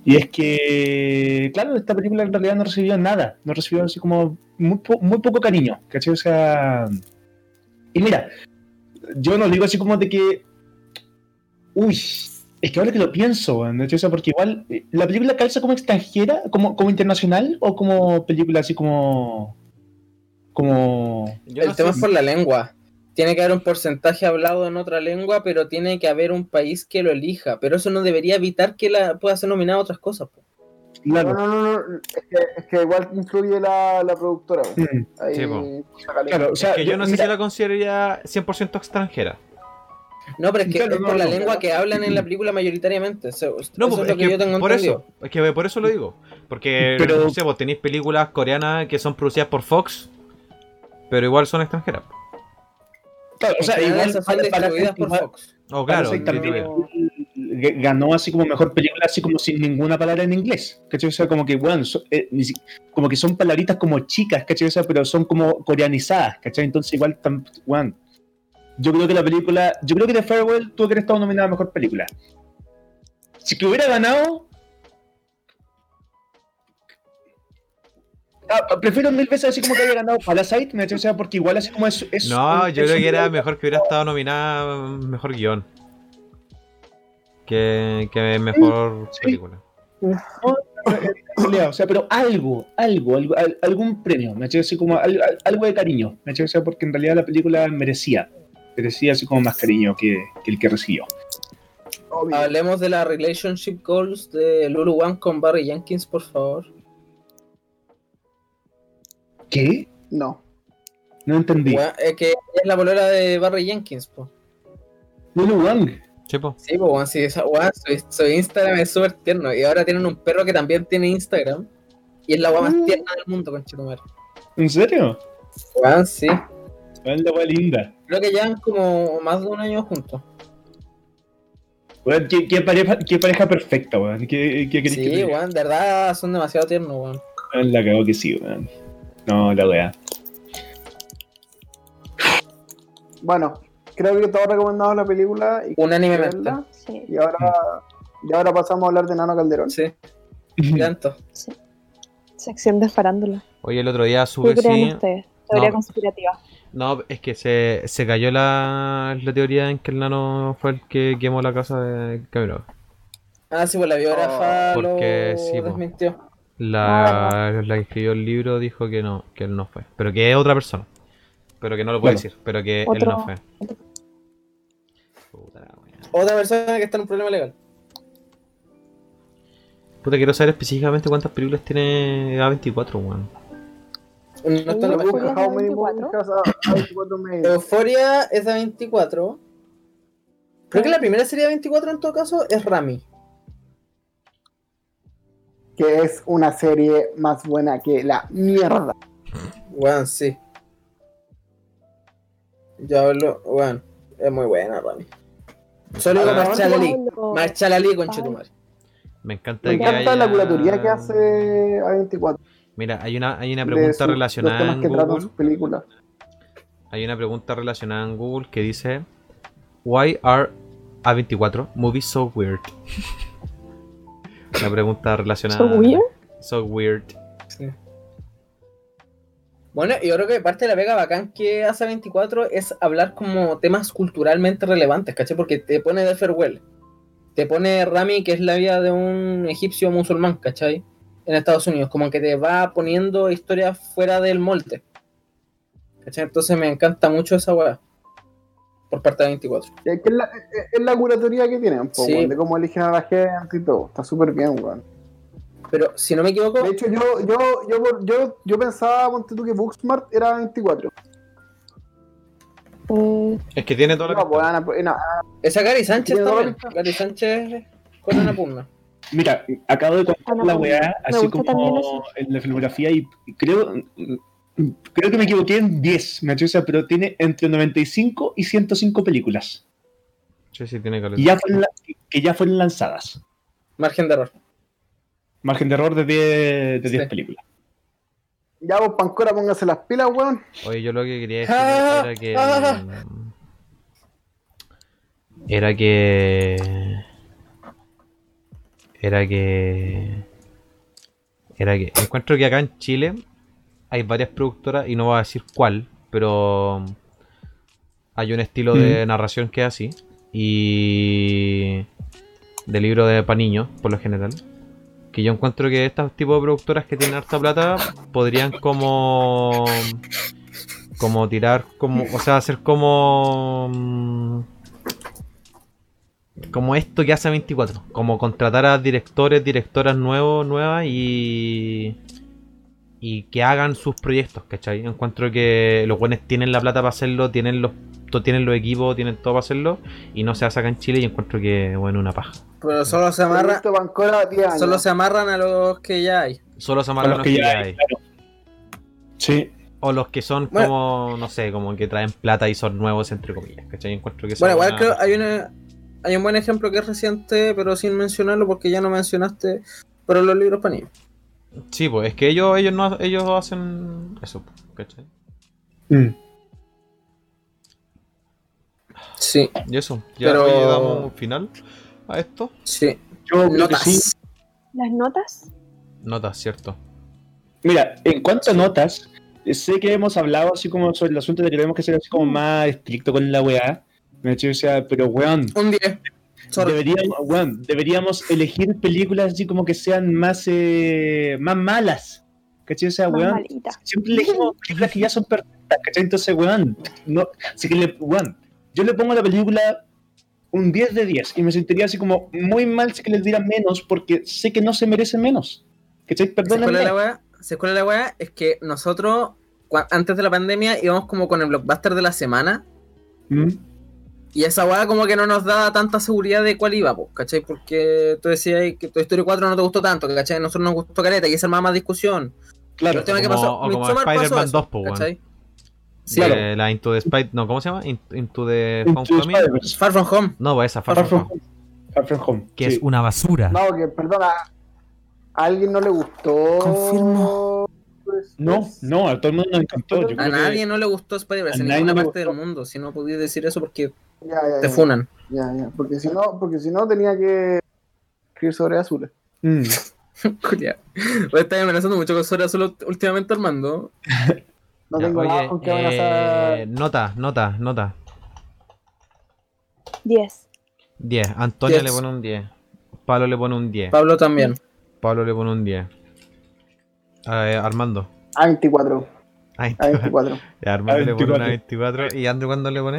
Y es que, claro, esta película en realidad no recibió nada, no recibió así como muy, po- muy poco cariño, ¿cachai? O sea, y mira, yo no digo así como de que Uy, es que ahora que lo pienso. O sea, porque igual eh, la película calza como extranjera, como, como internacional o como película así como como Yo el no tema sé- es por la lengua. Tiene que haber un porcentaje hablado en otra lengua, pero tiene que haber un país que lo elija. Pero eso no debería evitar que la pueda ser nominada a otras cosas. po. claro. No, no, no, no. Es que, es que igual influye la, la productora. Mm, Ahí, Sí. Claro, o sea, que yo no sé mira, si la consideraría 100% extranjera. No, pero es que Claro, es no, por la no. lengua que hablan en la película mayoritariamente. Eso, No, eso pues, es lo que, yo tengo por entendido. eso, es que por eso lo digo. Porque, Pero- no sé, vos tenéis películas coreanas que son producidas por Fox, pero igual son extranjeras. claro, o sea, igual son distribuidas por Fox. Oh, claro, distribuidas. g- ganó así como mejor película, así como sin ninguna palabra en inglés. ¿Cachai? O sea, como que, bueno, so- eh, como que son palabritas como chicas, ¿cachai? O sea, pero son como coreanizadas, ¿cachai? Entonces, igual, tam- bueno, yo creo que la película, yo creo que The Farewell tuvo que haber estado nominada a mejor película. Si que hubiera ganado. Ah, prefiero mil veces así como que haya ganado Parasite, ¿me? O sea, porque igual así como es. es No, es yo creo un- que era mejor que hubiera estado nominada mm, mejor guion. Que, que mejor Sí. película. O sea, pero algo, algo, algo al- algún premio, me así como al- al- algo de cariño, me o sea, porque en realidad la película merecía, merecía así como más cariño que, que el que recibió. Obvio. Hablemos de la relationship goals de Lulu Wang con Barry Jenkins, por favor. ¿Qué? No. No entendí. Es que ella es la polera de Barry Jenkins, po. Lulu Wang. Sí, po. Sí, pues, weón, sí, esa, weón, su, su Instagram es súper tierno. Y ahora tienen un perro que también tiene Instagram. Y es la weá más Mm. tierna del mundo, con Chitumar. ¿En serio? Weón, sí. Es la wea linda. Creo que llevan como más de un año juntos. Weón, ¿qué, qué pareja, qué pareja perfecta, weón. ¿Qué, qué que Sí, diga? weón, de verdad son demasiado tiernos, weón. La cagó que sí, weón. No, la wea. Bueno, creo que todos recomendamos la película y, Unánimemente. verla. Sí, y ahora, y ahora pasamos a hablar de Nano Calderón. Sí, tanto. sí. Sección de farándula. Oye, el otro día ¿Qué sube creen sí. ustedes? Teoría No. conspirativa. No, es que se, se cayó la, la teoría en que el nano fue el que quemó la casa de Cameron. Ah, sí, pues la biógrafa Oh, porque lo sí, po. desmintió. La, la que escribió el libro dijo que no, que él no fue. Pero que es otra persona. Pero que no lo puede decir. Pero que él Otro- no fue. Puta wea. Otra persona que está en un problema legal. Puta, quiero saber específicamente cuántas películas tiene A24, weón. No está en la. Euphoria How many 24. movies has a- 24 made? Euforia es de 24. Creo que la primera serie de 24 en todo caso es Rami. Que es una serie más buena que la mierda. Weón, sí. Yo hablo, weón, es muy buena Rami. Solo digo Ah. Marchala Lee. Lo- Marchala Lee, conchetumare. Me encanta Me que encanta haya... la curatoría que hace A24. Mira, hay una, hay una pregunta su- relacionada en Google. sus películas. Hay una pregunta relacionada en Google que dice Why are A24 movies so weird? Una pregunta relacionada. So weird. So weird. Sí. Bueno, yo creo que parte de la pega bacán que hace 24 es hablar como temas culturalmente relevantes, ¿cachai? Porque te pone de Farewell, te pone Rami, que es la vida de un egipcio musulmán, ¿cachai? En Estados Unidos, como que te va poniendo historias fuera del molde. ¿Cachai? Entonces me encanta mucho esa weá. Por parte de 24. Es, que es, la, es- la curatoría que tienen, po, Sí. de cómo eligen a la gente y todo. Está súper bien, weón. Pero si no me equivoco, De hecho, yo, yo, yo, por- yo, yo pensaba, ponte tú, que Booksmart era 24. Eh, Es que tiene todo No, pues, Ana, pues, no, esa Gary Sánchez también. Gary Sánchez con una pugna. Mira, acabo de contar la weá, así como en la filmografía, y creo, creo que me equivoqué en 10, me pero tiene entre 95 y 105 películas. Sí, sí, tiene caleta. Y ya fueron la- que ya fueron lanzadas. Margen de error. Margen de error de 10, de 10 Sí. películas. ya vos, Pancora, póngase las pilas, weón. Oye, yo lo que quería decir Ah, era que. ah. Era que. Era que. Era que. Encuentro que acá en Chile hay varias productoras, y no voy a decir cuál, pero. Hay un estilo de narración que es así. Y. De libro de pa' niños, por lo general. Que yo encuentro que estos tipos de productoras que tienen harta plata podrían como como tirar como o sea hacer como mm, como esto que hace 24 como contratar a directores directoras nuevos nuevas y y que hagan sus proyectos ¿cachai? encuentro que los buenos tienen la plata para hacerlo tienen los to- tienen los equipos tienen todo para hacerlo y no se hace acá en Chile y encuentro que bueno una paja Pero solo se amarra, Proyecto Pancora, 10 años. solo se amarran a los que ya hay. solo se amarran los los que que ya hay, hay. claro. Sí. o los que son Bueno. como no sé como que traen plata y son nuevos entre comillas ¿cachai? encuentro que Bueno, son igual una- creo hay una hay un buen ejemplo que es reciente, pero sin mencionarlo porque ya no mencionaste, pero los libros para niños. Sí, pues es que ellos, ellos no ellos hacen eso, pues, ¿cachai? Mm. Sí, Y eso, ya Pero- oye, damos un final a esto. sí. Yo Notas. sí. Las notas. Notas, cierto. Mira, en cuanto a notas, sé que hemos hablado así como sobre el asunto de que tenemos que ser así como más estricto con la weá. Me o sea, pero weón, Un 10. Sorry. deberíamos, weón, deberíamos elegir películas así como que sean más, eh, más malas. ¿Cachai? O sea, Más weón, malita. siempre elegimos películas que ya son perfectas, ¿cachai? Entonces, weón, no, así que le, weón, yo le pongo a la película un 10 de 10 y me sentiría así como muy mal si que les diera menos porque sé que no se merece menos. ¿Cachai? ¿Se Perdónenme. la weá? ¿Se escuela la weá? Es que nosotros, antes de la pandemia, íbamos como con el blockbuster de la semana. ¿Mm? Y esa weá como que no nos daba tanta seguridad de cuál iba, pues, ¿cachai? Porque tú decías que Toy Story 4 no te gustó tanto, ¿cachai? A nosotros nos gustó Caleta y esa armaba más discusión. Claro. el tema que como- pasó, o como Spider-Man eso, 2, pues. ¿cachai? Sí, Claro. Eh, la Into the Spider... No, ¿cómo se llama? In- Into the Into Homecoming. Spider-Verse. Far From Home. No, pues esa, Far, Far From From Home, Home. Far From Home. Que sí. es una basura. No, que perdona. ¿A alguien no le gustó? Confirmo. No, pues, no, a todo el mundo nos encantó. Yo A creo que- nadie no le gustó Spider-Verse en ninguna no le parte del mundo. Si no podías decir eso porque Ya, ya, te funan. ya, ya, Porque si no, porque si no tenía que escribir sobre azules. Mm. Oye, Estás amenazando mucho con Sora solo últimamente Armando. No Ya, tengo nada oye, con qué van a eh, nota, nota, nota. 10. 10. Antonia Diez. le pone un 10. Pablo le pone un 10. Pablo también. Pablo le pone un 10. Eh, Armando. A 24. Ay, A 24. Ya, Armando A le pone una 24. 24. ¿Y Andrew cuándo le pone?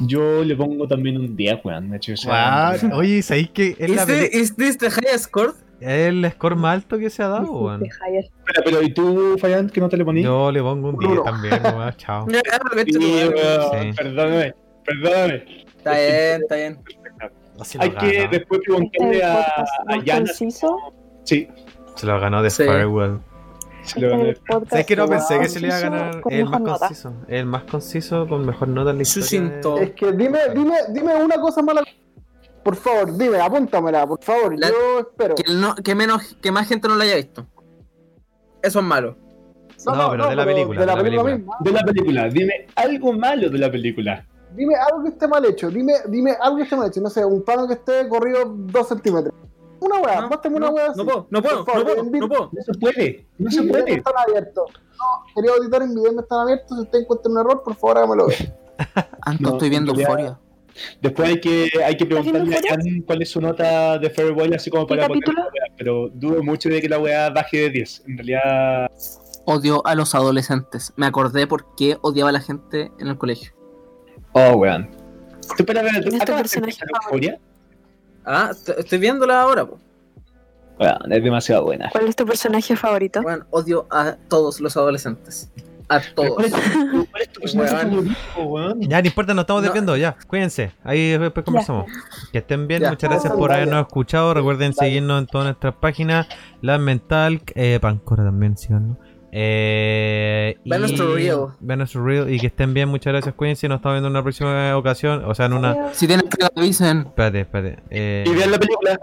Yo le pongo también un 10, weón. De hecho, o sea, Wow. Oye, ¿sabéis que es, la ¿Is, peli- this, is this the highest score? es el score más alto que se ha dado, weón? Hiciste, Javier. Espera, pero ¿y tú, Fallan, que no te le poní? Yo le pongo un 10 Uno. también, weón. Chao. Sí, weón, Sí. Perdóname, perdóname. Está bien, está bien. Hay que después Este es preguntarle el a, a Yana. Sí, Se lo ganó de Sí. Farewell. Se lo Este es gané. ¿Sabes que no pensé que se le iba a ganar el más nota. conciso? El más conciso con mejor nota en la. Sucinto. Es que dime, dime, dime una cosa mala. Por favor, dime, apúntamela, por favor. La- Yo espero. Que, no, que, menos, que más gente no lo haya visto. Eso es malo. No, pero de la película, De la de la película. De la película, dime algo malo de la película. Dime algo que esté mal hecho. Dime, dime algo que esté mal hecho. No sé, un plano que esté corrido dos centímetros. Una weá, No, una no, weá. no puedo, no puedo, favor, no puedo, no puedo. No se puede, no se puede. están abiertos. No, querido auditor, en video no están abiertos. Si usted encuentra un error, por favor, hágamelo ver. Anto, No, estoy viendo Euforia. Después hay que, hay que preguntarle a ¿Estás viendo Jan cuál es su nota de Farewell, así como ¿Qué para poner capítulo? la weá, pero dudo mucho de que la weá baje de 10. En realidad, Odio a los adolescentes. Me acordé por qué odiaba a la gente en el colegio. oh, weón. ¿Tú espera, espera, ¿tú ¿Quién es tu personaje Euphoria? Ah, estoy viéndola ahora, po. Es demasiado buena. ¿Cuál es tu personaje favorito? Bueno, odio a todos los adolescentes. A todos. ¿Cuál es tu, cuál es tu personaje Weón. favorito, weón? Ya, no importa, nos estamos No. desviando, ya. Cuídense. Ahí después conversamos. Que estén bien, Ya. muchas gracias por habernos escuchado. Recuerden Dale. seguirnos en todas nuestras páginas. La Mental, eh, Pancora también, síganos. Eh, Ve nuestro reel. Ve nuestro reel y que estén bien, muchas gracias. Cuídense. Nos estamos viendo en una próxima ocasión. O sea, en una. Si tienen que avisen. Espérate, espérate. Eh, Y vean la película.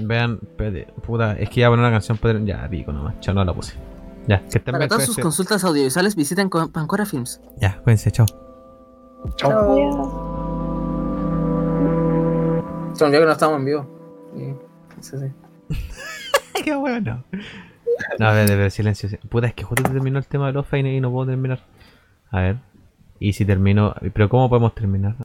vean, espérate. Puta, es que iba a poner una canción. pero Ya, pico nomás. Chao, no la puse. Ya, que estén Para bien. todas sus consultas audiovisuales visiten con- Pancora Films. Ya, cuídense, chao. Chao. Adiós. Se me olvidó que no estamos en vivo. Y- sí, sí. Qué bueno. No, espérate, pero silencio. sí. Puta, es que justo terminó el tema de los y no puedo terminar. A ver. Y si termino. Pero ¿cómo podemos terminar?